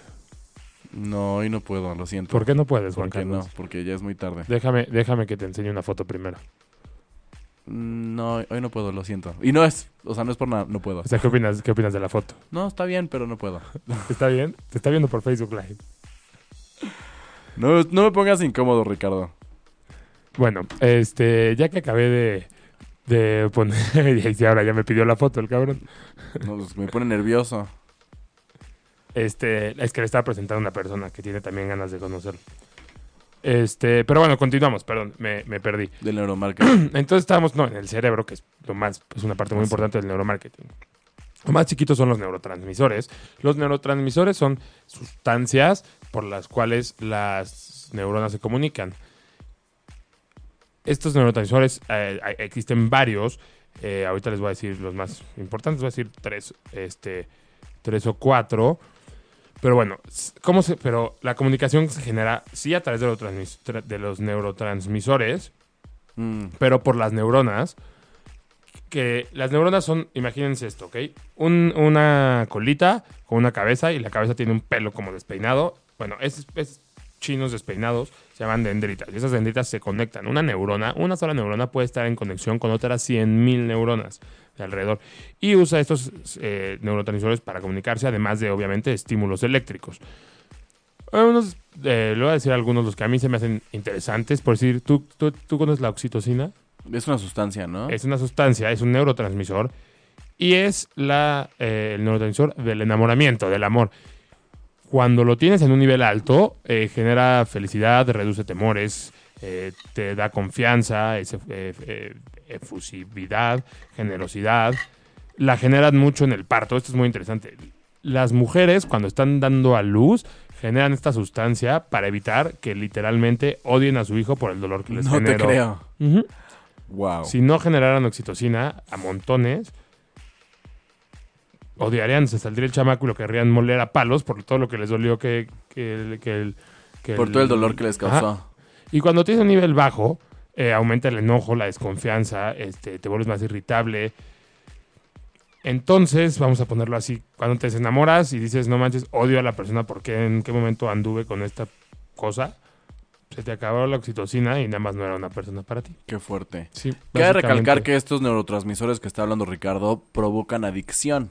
No, hoy no puedo, lo siento. ¿Por qué no puedes, Juan Porque Carlos? no, porque ya es muy tarde. Déjame, déjame que te enseñe una foto primero. Mm, No, hoy no puedo, lo siento. Y no es, o sea, no es por nada, no puedo. O sea, ¿qué opinas, qué opinas de la foto? No, está bien, pero no puedo. (laughs) ¿Está bien? Te está viendo por Facebook Live. No, no me pongas incómodo, Ricardo. Bueno, este, ya que acabé de, de poner, (laughs) y ahora ya me pidió la foto el cabrón. No, pues, me pone nervioso. Este, es que le estaba presentando a una persona que tiene también ganas de conocerlo. Este, pero bueno, continuamos, perdón, me, me perdí. Del neuromarketing. (clears throat) Entonces estábamos, no, en el cerebro, que es lo más, es una parte muy importante del neuromarketing. Lo más chiquitos son los neurotransmisores. Los neurotransmisores son sustancias por las cuales las neuronas se comunican. Estos neurotransmisores eh, existen varios. eh, ahorita les voy a decir los más importantes. Voy a decir tres, este, tres o cuatro. Pero bueno, ¿cómo se, pero la comunicación se genera sí a través los, de los neurotransmisores, Mm, pero por las neuronas. Que las neuronas son, imagínense esto, ¿ok? Un- una colita con una cabeza y la cabeza tiene un pelo como despeinado. Bueno, es, es chinos despeinados se llaman dendritas. Y esas dendritas se conectan. Una neurona, una sola neurona puede estar en conexión con otras 100.000 neuronas de alrededor. Y usa estos eh, neurotransmisores para comunicarse, además de, obviamente, estímulos eléctricos. Unos, eh, le voy a decir algunos los que a mí se me hacen interesantes. Por decir, ¿tú, tú, tú conoces la oxitocina? Es una sustancia, ¿no? Es una sustancia, es un neurotransmisor y es la, eh, el neurotransmisor del enamoramiento, del amor. Cuando lo tienes en un nivel alto, eh, genera felicidad, reduce temores, eh, te da confianza, es, efusividad, generosidad. La generan mucho en el parto. Esto es muy interesante. Las mujeres, cuando están dando a luz, generan esta sustancia para evitar que literalmente odien a su hijo por el dolor que les no te generó. creo. Ujú. Wow. Si no generaran oxitocina a montones, odiarían, se saldría el chamaco y lo querrían moler a palos por todo lo que les dolió que, que, que el- que Por todo el dolor que les Ajá. causó. Y cuando tienes un nivel bajo, eh, aumenta el enojo, la desconfianza, este, te vuelves más irritable. Entonces, vamos a ponerlo así, cuando te desenamoras y dices, no manches, odio a la persona porque en qué momento anduve con esta cosa, se te acabó la oxitocina y nada más no era una persona para ti. Qué fuerte. Sí, Cabe recalcar que estos neurotransmisores que está hablando Ricardo provocan adicción.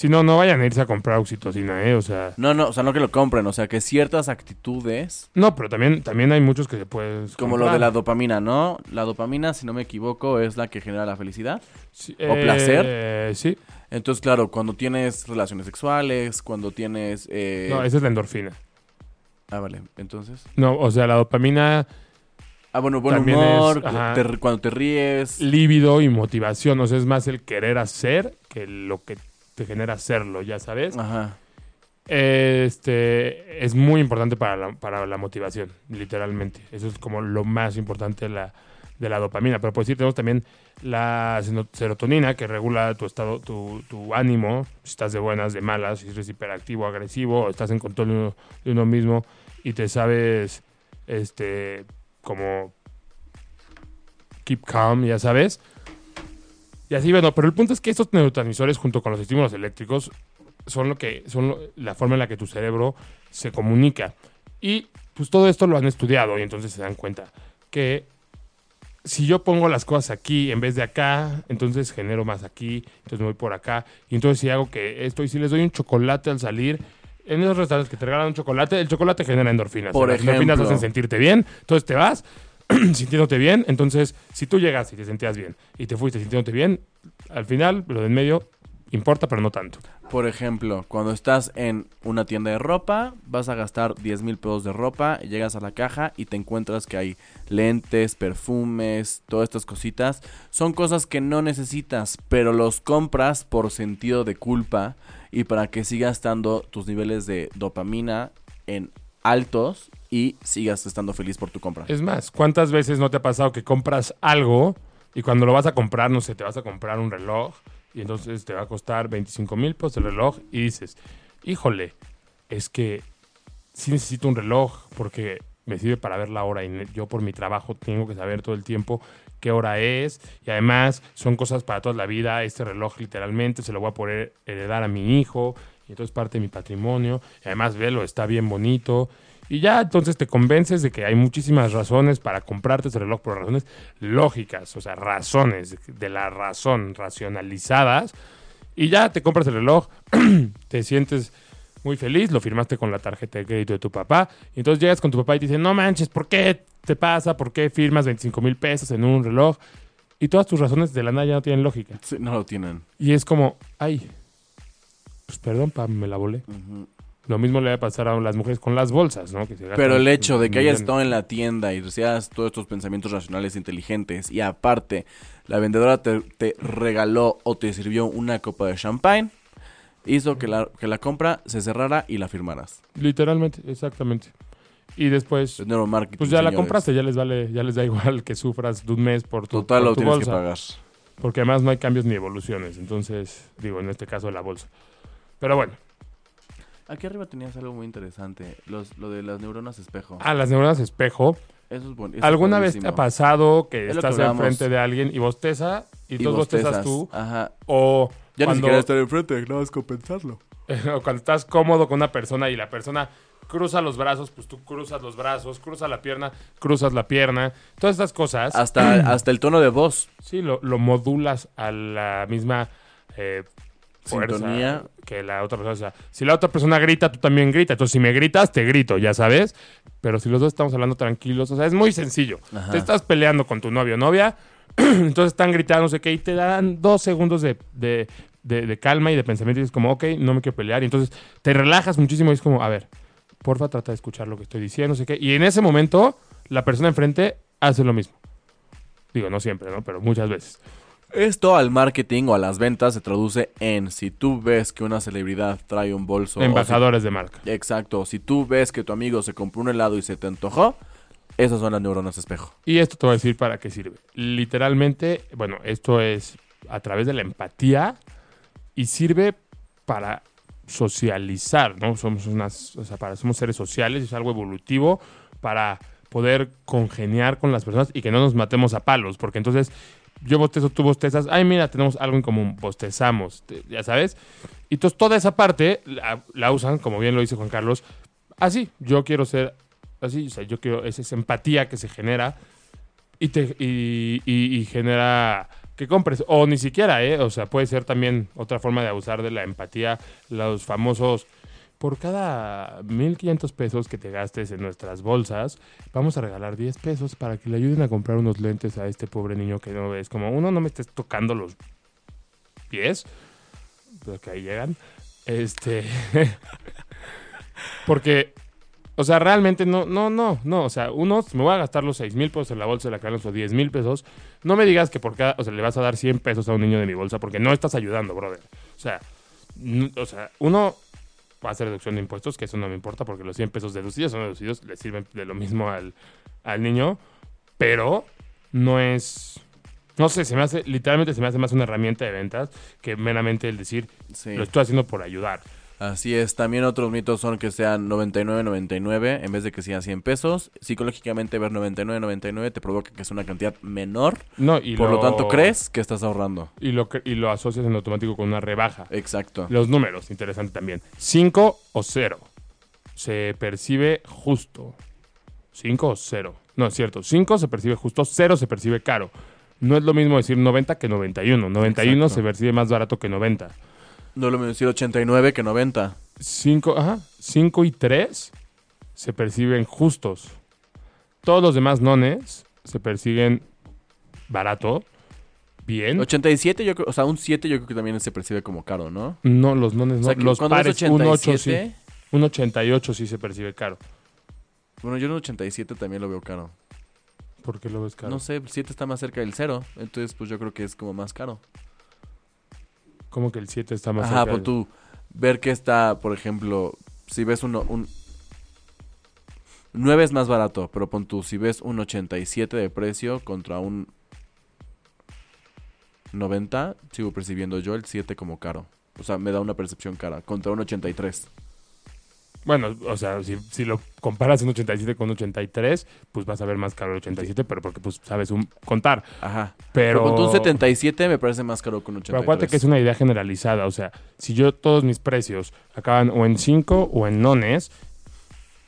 Si no, no vayan a irse a comprar oxitocina, ¿eh? O sea... No, no, o sea, no que lo compren, o sea, que ciertas actitudes, No, pero también, también hay muchos que se pueden... como lo de la dopamina, ¿no? La dopamina, si no me equivoco, es la que genera la felicidad. o placer. Sí. Entonces, claro, cuando tienes relaciones sexuales, cuando tienes... eh, No, esa es la endorfina. Ah, vale, entonces... No, o sea, la dopamina, Ah, bueno, buen También humor, es- te- cuando te ríes. líbido y motivación. O sea, es más el querer hacer que lo que te genera hacerlo, ya sabes. Ajá. Este es muy importante para la, para la motivación, literalmente. Eso es como lo más importante de la, de la dopamina. Pero por decir, tenemos también la serotonina que regula tu estado, tu, tu ánimo, si estás de buenas, de malas, si eres hiperactivo, agresivo, o estás en control de uno, de uno mismo y te sabes, este, como keep calm, ya sabes. Y así, bueno, pero el punto es que estos neurotransmisores junto con los estímulos eléctricos son lo que son lo- la forma en la que tu cerebro se comunica. Y pues todo esto lo han estudiado y entonces se dan cuenta que si yo pongo las cosas aquí en vez de acá, entonces genero más aquí, entonces me voy por acá. Y entonces si hago que esto y si les doy un chocolate al salir, en esos restaurantes que te regalan un chocolate, el chocolate genera endorfinas. Por Las endorfinas ejemplo. hacen sentirte bien, entonces te vas (clears throat) sintiéndote bien. Entonces, si tú llegas y te sentías bien y te fuiste sintiéndote bien, al final lo de en medio importa, pero no tanto. Por ejemplo, cuando estás en una tienda de ropa, vas a gastar 10 mil pesos de ropa, llegas a la caja y te encuentras que hay lentes, perfumes, todas estas cositas. Son cosas que no necesitas, pero los compras por sentido de culpa y para que sigas estando tus niveles de dopamina en altos y sigas estando feliz por tu compra. Es más, ¿cuántas veces no te ha pasado que compras algo y cuando lo vas a comprar, no sé, te vas a comprar un reloj y entonces te va a costar 25 mil pesos el reloj y dices, híjole, es que sí necesito un reloj porque me sirve para ver la hora y yo por mi trabajo tengo que saber todo el tiempo qué hora es y además son cosas para toda la vida, este reloj literalmente se lo voy a poder heredar a mi hijo y entonces parte de mi patrimonio y además velo, está bien bonito y ya entonces te convences de que hay muchísimas razones para comprarte ese reloj por razones lógicas, o sea, razones de la razón, racionalizadas. Y ya te compras el reloj, (clears throat) te sientes muy feliz, lo firmaste con la tarjeta de crédito de tu papá. Y entonces llegas con tu papá y te dice, no manches, ¿por qué te pasa? ¿Por qué firmas 25 mil pesos en un reloj? Y todas tus razones de la nada ya no tienen lógica. Sí, no lo tienen. Y es como, ay, pues perdón, pa, me la volé. Ujú. Lo mismo le va a pasar a las mujeres con las bolsas, ¿no? Que se gastan Pero el hecho de que hayas estado en la tienda y recibas todos estos pensamientos racionales e inteligentes y aparte la vendedora te, te regaló o te sirvió una copa de champagne, hizo que la, que la compra se cerrara y la firmaras. Literalmente, exactamente. Y después, pues ya la compraste, ya les vale, ya les da igual que sufras de un mes por tu, Total, por lo tu tienes bolsa. que pagar. Porque además no hay cambios ni evoluciones. Entonces, digo, en este caso la bolsa. Pero bueno, Aquí arriba tenías algo muy interesante. Los, lo de las neuronas espejo. a las neuronas espejo. Eso es bueno. es ¿Alguna vez te ha pasado que Es que estás hablábamos. enfrente de alguien y bosteza y, Y tú bostezas tú? Ajá. O Ya ni cuando, siquiera estar enfrente, no es compensarlo. (laughs) o cuando estás cómodo con una persona y la persona cruza los brazos, pues tú cruzas los brazos, cruza la pierna, cruzas la pierna. Todas estas cosas, Hasta, hasta el tono de voz. sí, lo, lo modulas a la misma eh, fuerza Sintonía. que la otra persona. O sea, si la otra persona grita, tú también grita. Entonces, si me gritas, te grito, ya sabes. Pero si los dos estamos hablando tranquilos, o sea, es muy sencillo. Ajá. Te estás peleando con tu novio o novia, (clears throat) entonces están gritando, no sé qué, y te dan dos segundos de, de- de- de calma y de pensamiento y es como, ok, no me quiero pelear. Y entonces te relajas muchísimo y es como, a ver, porfa, trata de escuchar lo que estoy diciendo, no sé qué. Y en ese momento, la persona enfrente hace lo mismo. Digo, no siempre, ¿no? Pero muchas veces. Esto al marketing o a las ventas se traduce en si tú ves que una celebridad trae un bolso. si- Embajadores de marca. exacto. Si tú ves que tu amigo se compró un helado y se te antojó, esas son las neuronas espejo. Y esto te voy a decir para qué sirve. Literalmente, bueno, esto es a través de la empatía y sirve para socializar, ¿no? Somos unas, o sea, para, somos seres sociales, es algo evolutivo para poder congeniar con las personas y que no nos matemos a palos, porque entonces yo bostezo, tú bostezas, ay, mira, tenemos algo en común, bostezamos, te- ya sabes. Y entonces toda esa parte la, la usan, como bien lo dice Juan Carlos, así, yo quiero ser así, o sea, yo quiero, es esa empatía que se genera y, te, y, y- y genera que compres. O ni siquiera, ¿eh? O sea, puede ser también otra forma de abusar de la empatía. Los famosos, por cada 1.500 pesos que te gastes en nuestras bolsas, vamos a regalar 10 pesos para que le ayuden a comprar unos lentes a este pobre niño que no ves. Como uno, no me estés tocando los pies, porque ahí llegan. Este... (laughs) porque o sea, realmente no, no, no, no. O sea, uno, me voy a gastar los 6 mil pesos en la bolsa de la Carlos o 10 mil pesos. No me digas que por cada, o sea, le vas a dar 100 pesos a un niño de mi bolsa porque no estás ayudando, brother. O sea, o sea, uno va a hacer deducción de impuestos, que eso no me importa porque los 100 pesos deducidos son deducidos, le sirven de lo mismo al, al niño, pero no es, no sé, se me hace, literalmente se me hace más una herramienta de ventas que meramente el decir, Sí. lo estoy haciendo por ayudar. Así es. También otros mitos son que sean 99.99 en vez de que sean 100 pesos. Psicológicamente ver 99.99 te provoca que es una cantidad menor. No, y por lo tanto, crees que estás ahorrando. Y lo, y lo asocias en automático con una rebaja. Exacto. Los números, interesante también. 5 o 0. Se percibe justo. 5 o 0. No, es cierto. 5 se percibe justo, 0 se percibe caro. No es lo mismo decir 90 que 91. 91 Exacto. se percibe más barato que 90. No lo mismo decir 89 que 90. 5, ajá, 5 y 3 se perciben justos. Todos los demás nones se perciben barato, bien. 87 yo creo, o sea, un 7 yo creo que también se percibe como caro, ¿no? No, los nones O no. sea, que los cuando es pares, un 8 sí. 87, Un 88 sí se percibe caro. Bueno, yo en un 87 también lo veo caro. ¿Por qué lo ves caro? No sé, el 7 está más cerca del 0, entonces pues yo creo que es como más caro. Como que el 7 está más Ajá, cerca pues tú ver que está, por ejemplo, si ves uno, un 9 es más barato, pero pon tú, si ves un 87 de precio contra un 90, sigo percibiendo yo el 7 como caro. O sea, me da una percepción cara, contra un 83. Bueno, o sea, si, si lo comparas un 87 con un 83, pues vas a ver más caro el 87, pero porque pues sabes un, contar. Ajá. Pero, Pero con un 77 me parece más caro que un 83. Pero acuérdate que es una idea generalizada. O sea, si yo todos mis precios acaban o en 5 o en nones,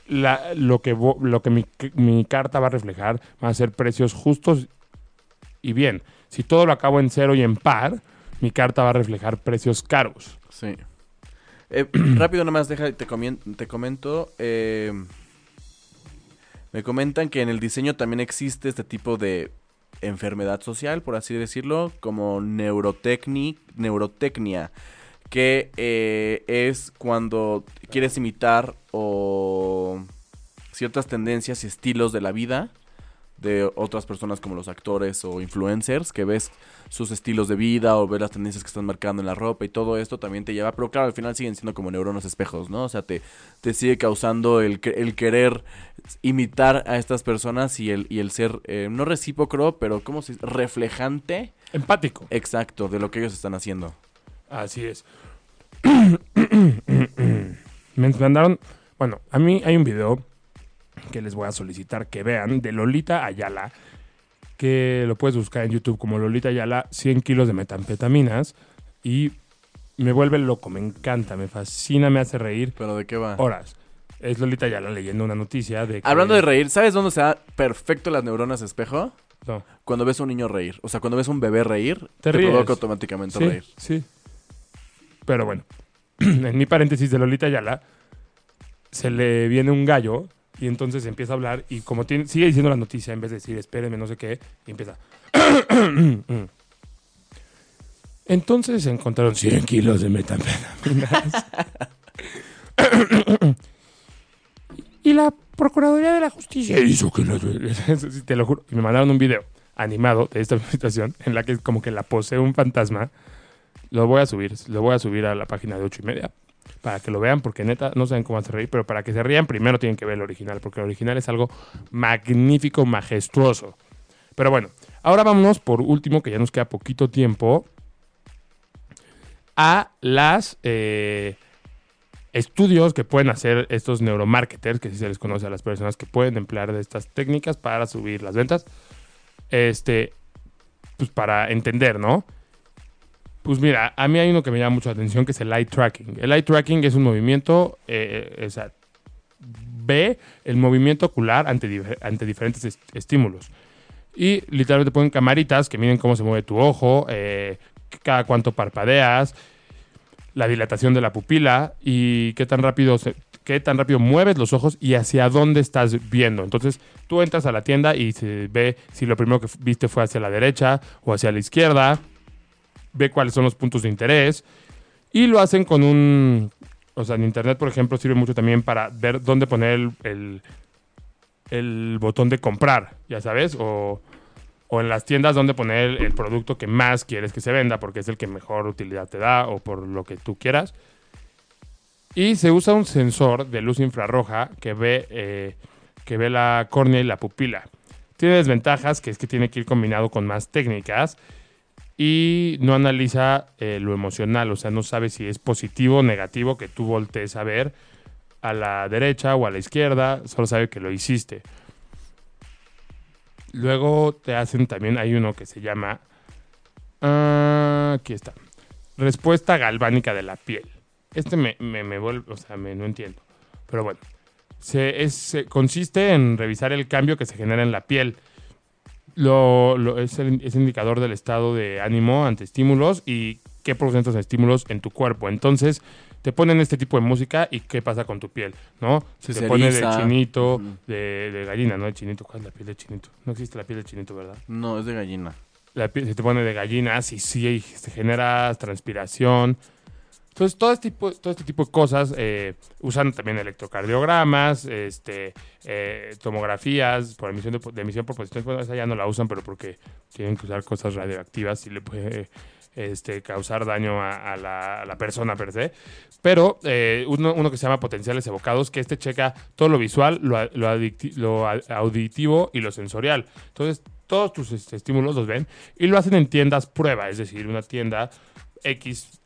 la, lo que, lo que mi, mi carta va a reflejar van a ser precios justos y bien. Si todo lo acabo en cero y en par, mi carta va a reflejar precios caros. Sí. Eh, (clears throat) rápido nomás, deja, te, te comento. eh, me comentan que en el diseño también existe este tipo de enfermedad social, por así decirlo, como neurotecni, neurotecnia, que eh, es cuando quieres imitar o ciertas tendencias y estilos de la vida de otras personas como los actores o influencers, que ves sus estilos de vida o ves las tendencias que están marcando en la ropa y todo esto también te lleva, pero claro, al final siguen siendo como neuronas espejos, ¿no? O sea, te, te sigue causando el, el querer imitar a estas personas y el, y el ser, eh, no recíproco, pero ¿cómo se dice? Reflejante, Empático. exacto, de lo que ellos están haciendo. Así es. (clears throat) Me mandaron. Bueno, a mí hay un video que les voy a solicitar que vean de Lolita Ayala. Que lo puedes buscar en YouTube como Lolita Ayala, 100 kilos de metanfetaminas. Y me vuelve loco, me encanta, me fascina, me hace reír ¿Pero de qué va? horas. Es Lolita Ayala leyendo una noticia de que. Hablando de reír, ¿sabes dónde se da perfecto las neuronas espejo? No. Cuando ves a un niño reír. O sea, cuando ves a un bebé reír, Te te, provoca automáticamente Sí, reír. sí. Pero bueno, (clears throat) en mi paréntesis de Lolita Ayala, se le viene un gallo y entonces empieza a hablar y como tiene, sigue diciendo la noticia en vez de decir espérenme, no sé qué, y empieza. (clears throat) Entonces encontraron 100 kilos de metanfetaminas. (laughs) y la Procuraduría de la Justicia hizo que. (laughs) Sí, Te lo juro. Y me mandaron un video animado de esta (laughs) situación en la que como que la posee un fantasma. Lo voy a subir, lo voy a subir a la página de ocho y media para que lo vean, porque neta no saben cómo hacer reír, pero para que se rían primero tienen que ver el original, porque el original es algo magnífico, majestuoso. Pero bueno, ahora vámonos por último, que ya nos queda poquito tiempo, a las eh, estudios que pueden hacer estos neuromarketers, que sí se les conoce a las personas que pueden emplear de estas técnicas para subir las ventas. Este, pues para entender, ¿no? Pues mira, a mí hay uno que me llama mucho la atención que es el eye tracking. El eye tracking es un movimiento, eh, o sea, ve el movimiento ocular ante, ante diferentes est- estímulos. Y literalmente ponen camaritas que miden cómo se mueve tu ojo, eh, cada cuánto parpadeas, la dilatación de la pupila y qué tan rápido se- qué tan rápido mueves los ojos y hacia dónde estás viendo. Entonces, tú entras a la tienda y se ve si lo primero que viste fue hacia la derecha o hacia la izquierda, ve cuáles son los puntos de interés y lo hacen con un o sea, en internet, por ejemplo, sirve mucho también para ver dónde poner el, el, botón de comprar, ya sabes, o, o en las tiendas dónde poner el, el producto que más quieres que se venda, porque es el que mejor utilidad te da o por lo que tú quieras. Y se usa un sensor de luz infrarroja que ve, eh, que ve la córnea y la pupila. Tiene desventajas, que es que tiene que ir combinado con más técnicas y no analiza eh, lo emocional, o sea, no sabe si es positivo o negativo que tú voltees a ver a la derecha o a la izquierda, solo sabe que lo hiciste. Luego te hacen también, hay uno que se llama, ah, aquí está, respuesta galvánica de la piel. Este me, me, me vuelve, o sea, me, no entiendo, pero bueno, se, es, consiste en revisar el cambio que se genera en la piel lo, lo- es, el, es indicador del estado de ánimo ante estímulos y qué producen estos estímulos en tu cuerpo. Entonces, te ponen este tipo de música y qué pasa con tu piel, ¿no? Se te pone de chinito, de, de gallina, ¿no? De chinito. ¿Cuál es la piel de chinito? No existe la piel de chinito, ¿verdad? No, es de gallina. La piel se te pone de gallina, sí, sí, se genera transpiración. Entonces, todo este tipo, todo este tipo de cosas eh, usan también electrocardiogramas, este, eh, tomografías por emisión de, emisión por posición. Bueno, esa ya no la usan, pero porque tienen que usar cosas radioactivas y le puede este, causar daño a, la, persona per se. Pero eh, uno, uno que se llama potenciales evocados, que este checa todo lo visual, lo, lo, lo auditivo y lo sensorial. Entonces, todos tus este, estímulos los ven y lo hacen en tiendas prueba, es decir, una tienda X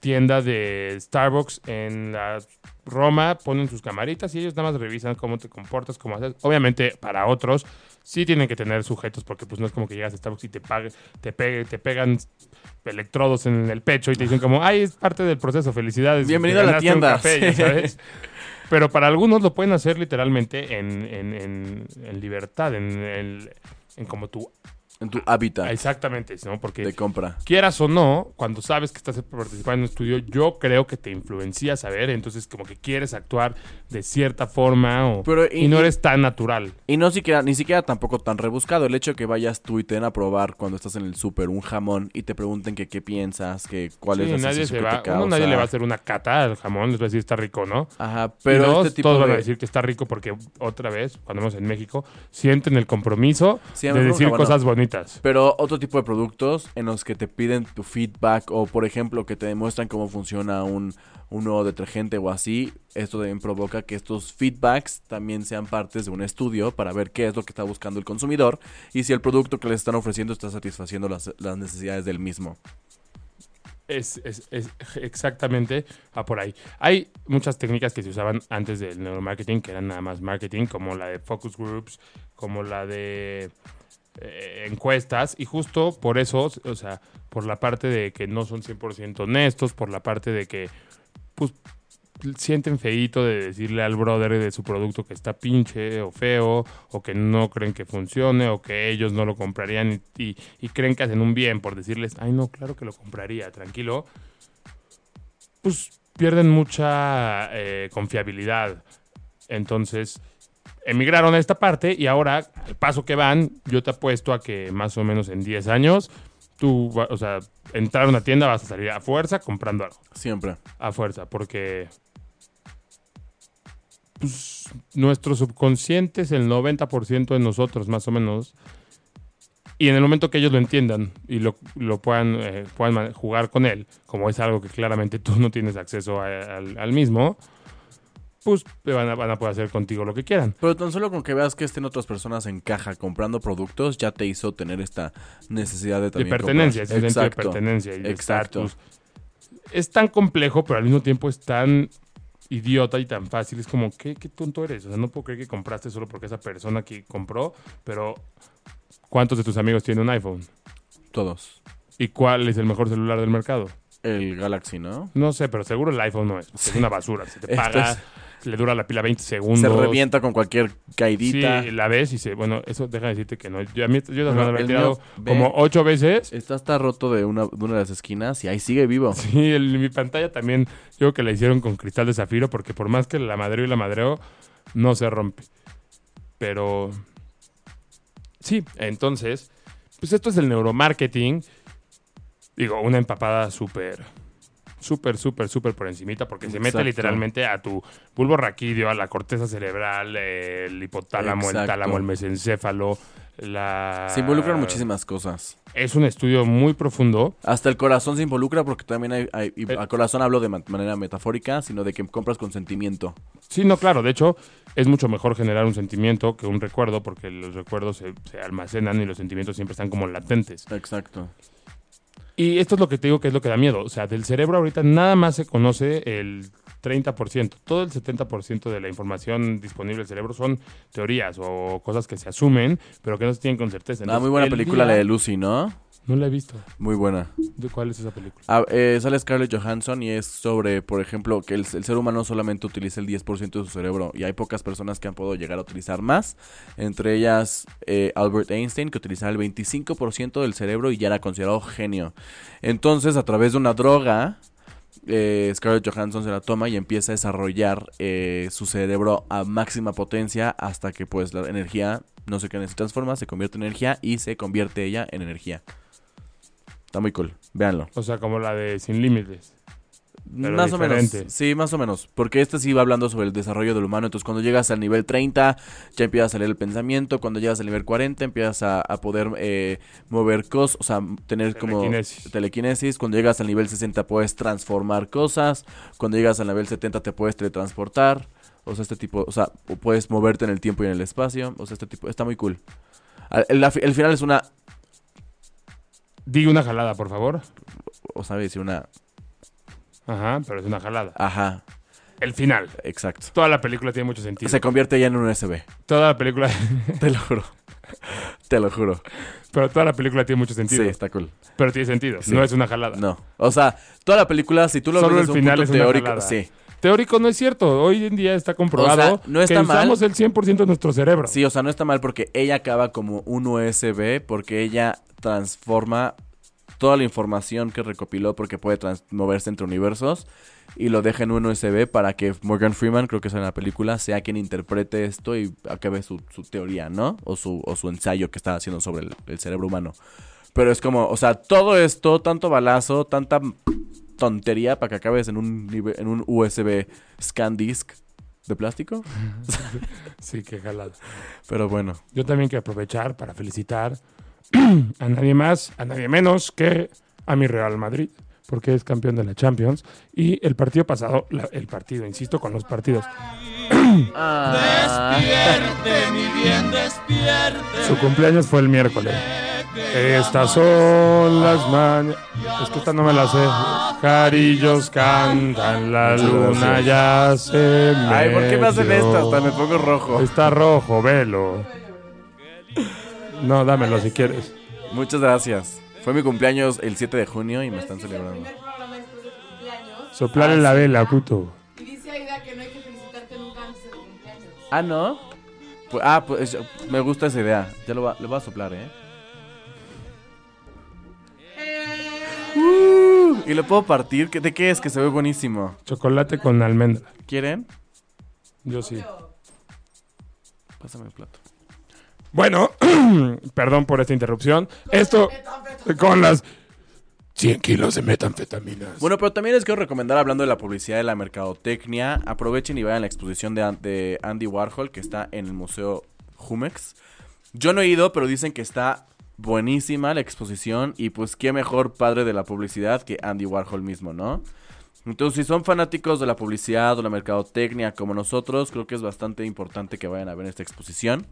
tienda de Starbucks en la Roma, ponen sus camaritas y ellos nada más revisan cómo te comportas, cómo haces. Obviamente, para otros sí tienen que tener sujetos porque pues no es como que llegas a Starbucks y te, pague, te, pegue, te pegan electrodos en el pecho y te dicen como, ay, es parte del proceso, felicidades. Bienvenido a la tienda. café", ya Sí. sabes. Pero para algunos lo pueden hacer literalmente en, en, en- en libertad, en, en como tu En tu hábitat Exactamente, ¿no? Porque de compra. quieras o no, cuando sabes que estás participando en un estudio, yo creo que te influencia saber, entonces como que quieres actuar de cierta forma o, Pero, y, y- no eres tan natural. Y no siquiera, ni siquiera tampoco tan rebuscado. El hecho de que vayas tú y te den a probar cuando estás en el súper un jamón y te pregunten que qué piensas, que cuál Sí, es la nadie, se que va, te uno nadie le va a hacer una cata al jamón, les va a decir está rico, ¿no? Ajá, Pero pero este tipo todos de... van a decir que está rico porque otra vez, cuando vamos en México, sienten el compromiso Sí, de decir bueno. cosas bonitas. Pero otro tipo de productos en los que te piden tu feedback o, por ejemplo, que te demuestran cómo funciona un, un nuevo detergente o así, esto también provoca que estos feedbacks también sean partes de un estudio para ver qué es lo que está buscando el consumidor y si el producto que les están ofreciendo está satisfaciendo las, las necesidades del mismo. Es, es- es exactamente a por ahí. Hay muchas técnicas que se usaban antes del neuromarketing, que eran nada más marketing, como la de focus groups, como la de eh, encuestas, y justo por eso, o sea, por la parte de que no son 100% honestos, por la parte de que, pues, sienten feíto de decirle al brother de su producto que está pinche o feo, o que no creen que funcione, o que ellos no lo comprarían y creen que hacen un bien por decirles, ay no, claro que lo compraría, tranquilo, pues pierden mucha eh, confiabilidad. Entonces, emigraron a esta parte y ahora, al paso que van, yo te apuesto a que más o menos en 10 años, tú, o sea, entrar a una tienda vas a salir a fuerza comprando algo Siempre. a fuerza, porque pues, nuestro subconsciente es el 90% de nosotros, más o menos. Y en el momento que ellos lo entiendan y lo, lo puedan, eh, puedan jugar con él, como es algo que claramente (laughs) tú no tienes acceso a- al mismo, pues van a, van a poder hacer contigo lo que quieran. Pero tan solo con que veas que estén otras personas en caja comprando productos, ya te hizo tener esta necesidad de De también pertenencia, comprar. ese de Exacto. pertenencia y de Exacto. estatus. Es tan complejo, pero al mismo tiempo es tan idiota y tan fácil. Es como, ¿qué, qué tonto eres? O sea, no puedo creer que compraste solo porque esa persona que compró, pero ¿cuántos de tus amigos tienen un iPhone? Todos. ¿Y cuál es el mejor celular del mercado? El Galaxy, ¿no? No sé, pero seguro el iPhone no es. Es una basura. Se te (laughs) paga, le dura la pila 20 segundos. Se revienta con cualquier Sí, caidita. la ves y se... Bueno, eso deja de decirte que no. Yo, a mí, yo No, haber el tirado ve. como ocho veces. Está hasta roto de una, de una de las esquinas y ahí sigue vivo. (laughs) Sí, el- mi pantalla también, yo creo que la hicieron con cristal de zafiro porque por más que la madreo y la madreo, no se rompe. Pero sí, entonces, pues esto es el neuromarketing. Digo, una empapada súper, súper, súper, súper por encimita porque se mete literalmente a tu bulbo raquídeo, a la corteza cerebral, el hipotálamo, el tálamo, el mesencéfalo. La... Se involucran muchísimas cosas. Es un estudio muy profundo. Hasta el corazón se involucra porque también hay... hay- y Eh. al corazón hablo de ma- manera metafórica, sino de que compras con sentimiento. Sí, no, claro. De hecho, es mucho mejor generar un sentimiento que un recuerdo, porque los recuerdos se, se almacenan y los sentimientos siempre están como latentes. Exacto. Y esto es lo que te digo que es lo que da miedo. O sea, del cerebro ahorita nada más se conoce el 30%. Todo el 70% de la información disponible del cerebro son teorías o cosas que se asumen, pero que no se tienen con certeza. Ah, Entonces, muy buena el película día- la de Lucy, ¿no? No la he visto. Muy buena. ¿De cuál es esa película? Ah, eh, sale Scarlett Johansson y es sobre, por ejemplo, que el, el ser humano solamente utiliza el 10% de su cerebro y hay pocas personas que han podido llegar a utilizar más. Entre ellas eh, Albert Einstein, que utilizaba el 25% del cerebro y ya era considerado genio. Entonces, a través de una droga, eh, Scarlett Johansson se la toma y empieza a desarrollar eh, su cerebro a máxima potencia hasta que pues la energía, no sé qué se transforma, se convierte en energía y se convierte ella en energía. Está muy cool, véanlo. O sea, como la de Sin Límites. Más o menos. Sí, más o menos. Porque este sí va hablando sobre el desarrollo del humano. Entonces, cuando llegas al nivel 30, ya empieza a salir el pensamiento. Cuando llegas al nivel 40, empiezas a, a poder eh, mover cosas. O sea, tener como Telequinesis. Cuando llegas al nivel 60, puedes transformar cosas. Cuando llegas al nivel 70, te puedes teletransportar. O sea, este tipo. O sea, puedes moverte en el tiempo y en el espacio. O sea, este tipo. Está muy cool. El final es una. Di una jalada, por favor. O sea, decir una. Ajá, pero es una jalada. Ajá, El final. exacto. Toda la película tiene mucho sentido. Se convierte ya en un USB. Toda la película, (laughs) Te lo juro. Te lo juro. pero toda la película tiene mucho sentido. Sí, está cool. Pero tiene sentido. Sí. No es una jalada. No. O sea, toda la película, si tú lo Solo ves el un final punto es una teórico, sí. teórico no es cierto. Hoy en día está comprobado O sea, no está que mal. usamos el 100% de nuestro cerebro. Sí, o sea, no está mal porque ella acaba como un USB porque ella transforma toda la información que recopiló porque puede moverse entre universos y lo deja en un USB para que Morgan Freeman, creo que es en la película, sea quien interprete esto y acabe su, su teoría, ¿no? O su, o su ensayo que está haciendo sobre el, el cerebro humano. Pero es como, o sea, todo esto, tanto balazo, tanta tontería para que acabes en un, en un USB scan disk de plástico. (laughs) Sí, qué jalada. Pero bueno. Yo también quiero aprovechar para felicitar (clears throat) a nadie más, a nadie menos que a mi Real Madrid, porque es campeón de la Champions. Y el partido pasado, la- el partido, insisto, con los partidos. (clears throat) Su cumpleaños fue el miércoles. Estas son las mañanas. Es que esta no me la sé. Carillos cantan, la luna ya se Ay, ¿por qué me hacen esto? Hasta me pongo rojo. Está rojo, velo. No, dámelo si quieres. Muchas gracias. Fue mi cumpleaños el 7 de junio y me están celebrando. primer programa después de tu cumpleaños. Soplar en la vela, puto. Y dice Aida que no hay que felicitarte nunca antes de tu cumpleaños. Ah, ¿no? Pues, ah, pues yo- me gusta esa idea. Ya lo, va- lo voy a soplar, ¿eh? Uh, y lo puedo partir. ¿Qué- ¿De qué es? Que se ve buenísimo. Chocolate con almendra. ¿Quieren? Yo sí. Pásame el plato. Bueno, (clears throat) perdón por esta interrupción. Esto con las 100 kilos de metanfetaminas. Bueno, pero también les quiero recomendar, hablando de la publicidad de la mercadotecnia, aprovechen y vayan a la exposición de, de Andy Warhol que está en el Museo Jumex. Yo no he ido, pero dicen que está buenísima la exposición y pues qué mejor padre de la publicidad que Andy Warhol mismo, ¿no? Entonces, si son fanáticos de la publicidad o la mercadotecnia como nosotros, creo que es bastante importante que vayan a ver esta exposición.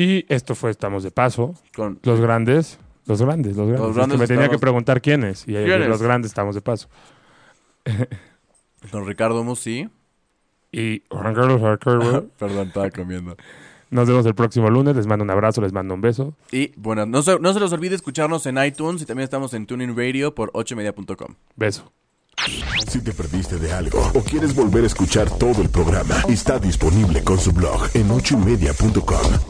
Y esto fue Estamos de Paso. Con, Los grandes. Los grandes, los grandes. Los Es grandes que me tenía estamos- que preguntar quiénes. Y los grandes estamos de paso. con Ricardo Musi. Y Juan Carlos Arcaro. (laughs) Perdón, estaba comiendo. Nos vemos el próximo lunes. Les mando un abrazo, les mando un beso. Y bueno, no se, no se los olvide escucharnos en iTunes y también estamos en Tuning Radio por 8media.com. Beso. Si te perdiste de algo o quieres volver a escuchar todo el programa, está disponible con su blog en ochoymedia.com.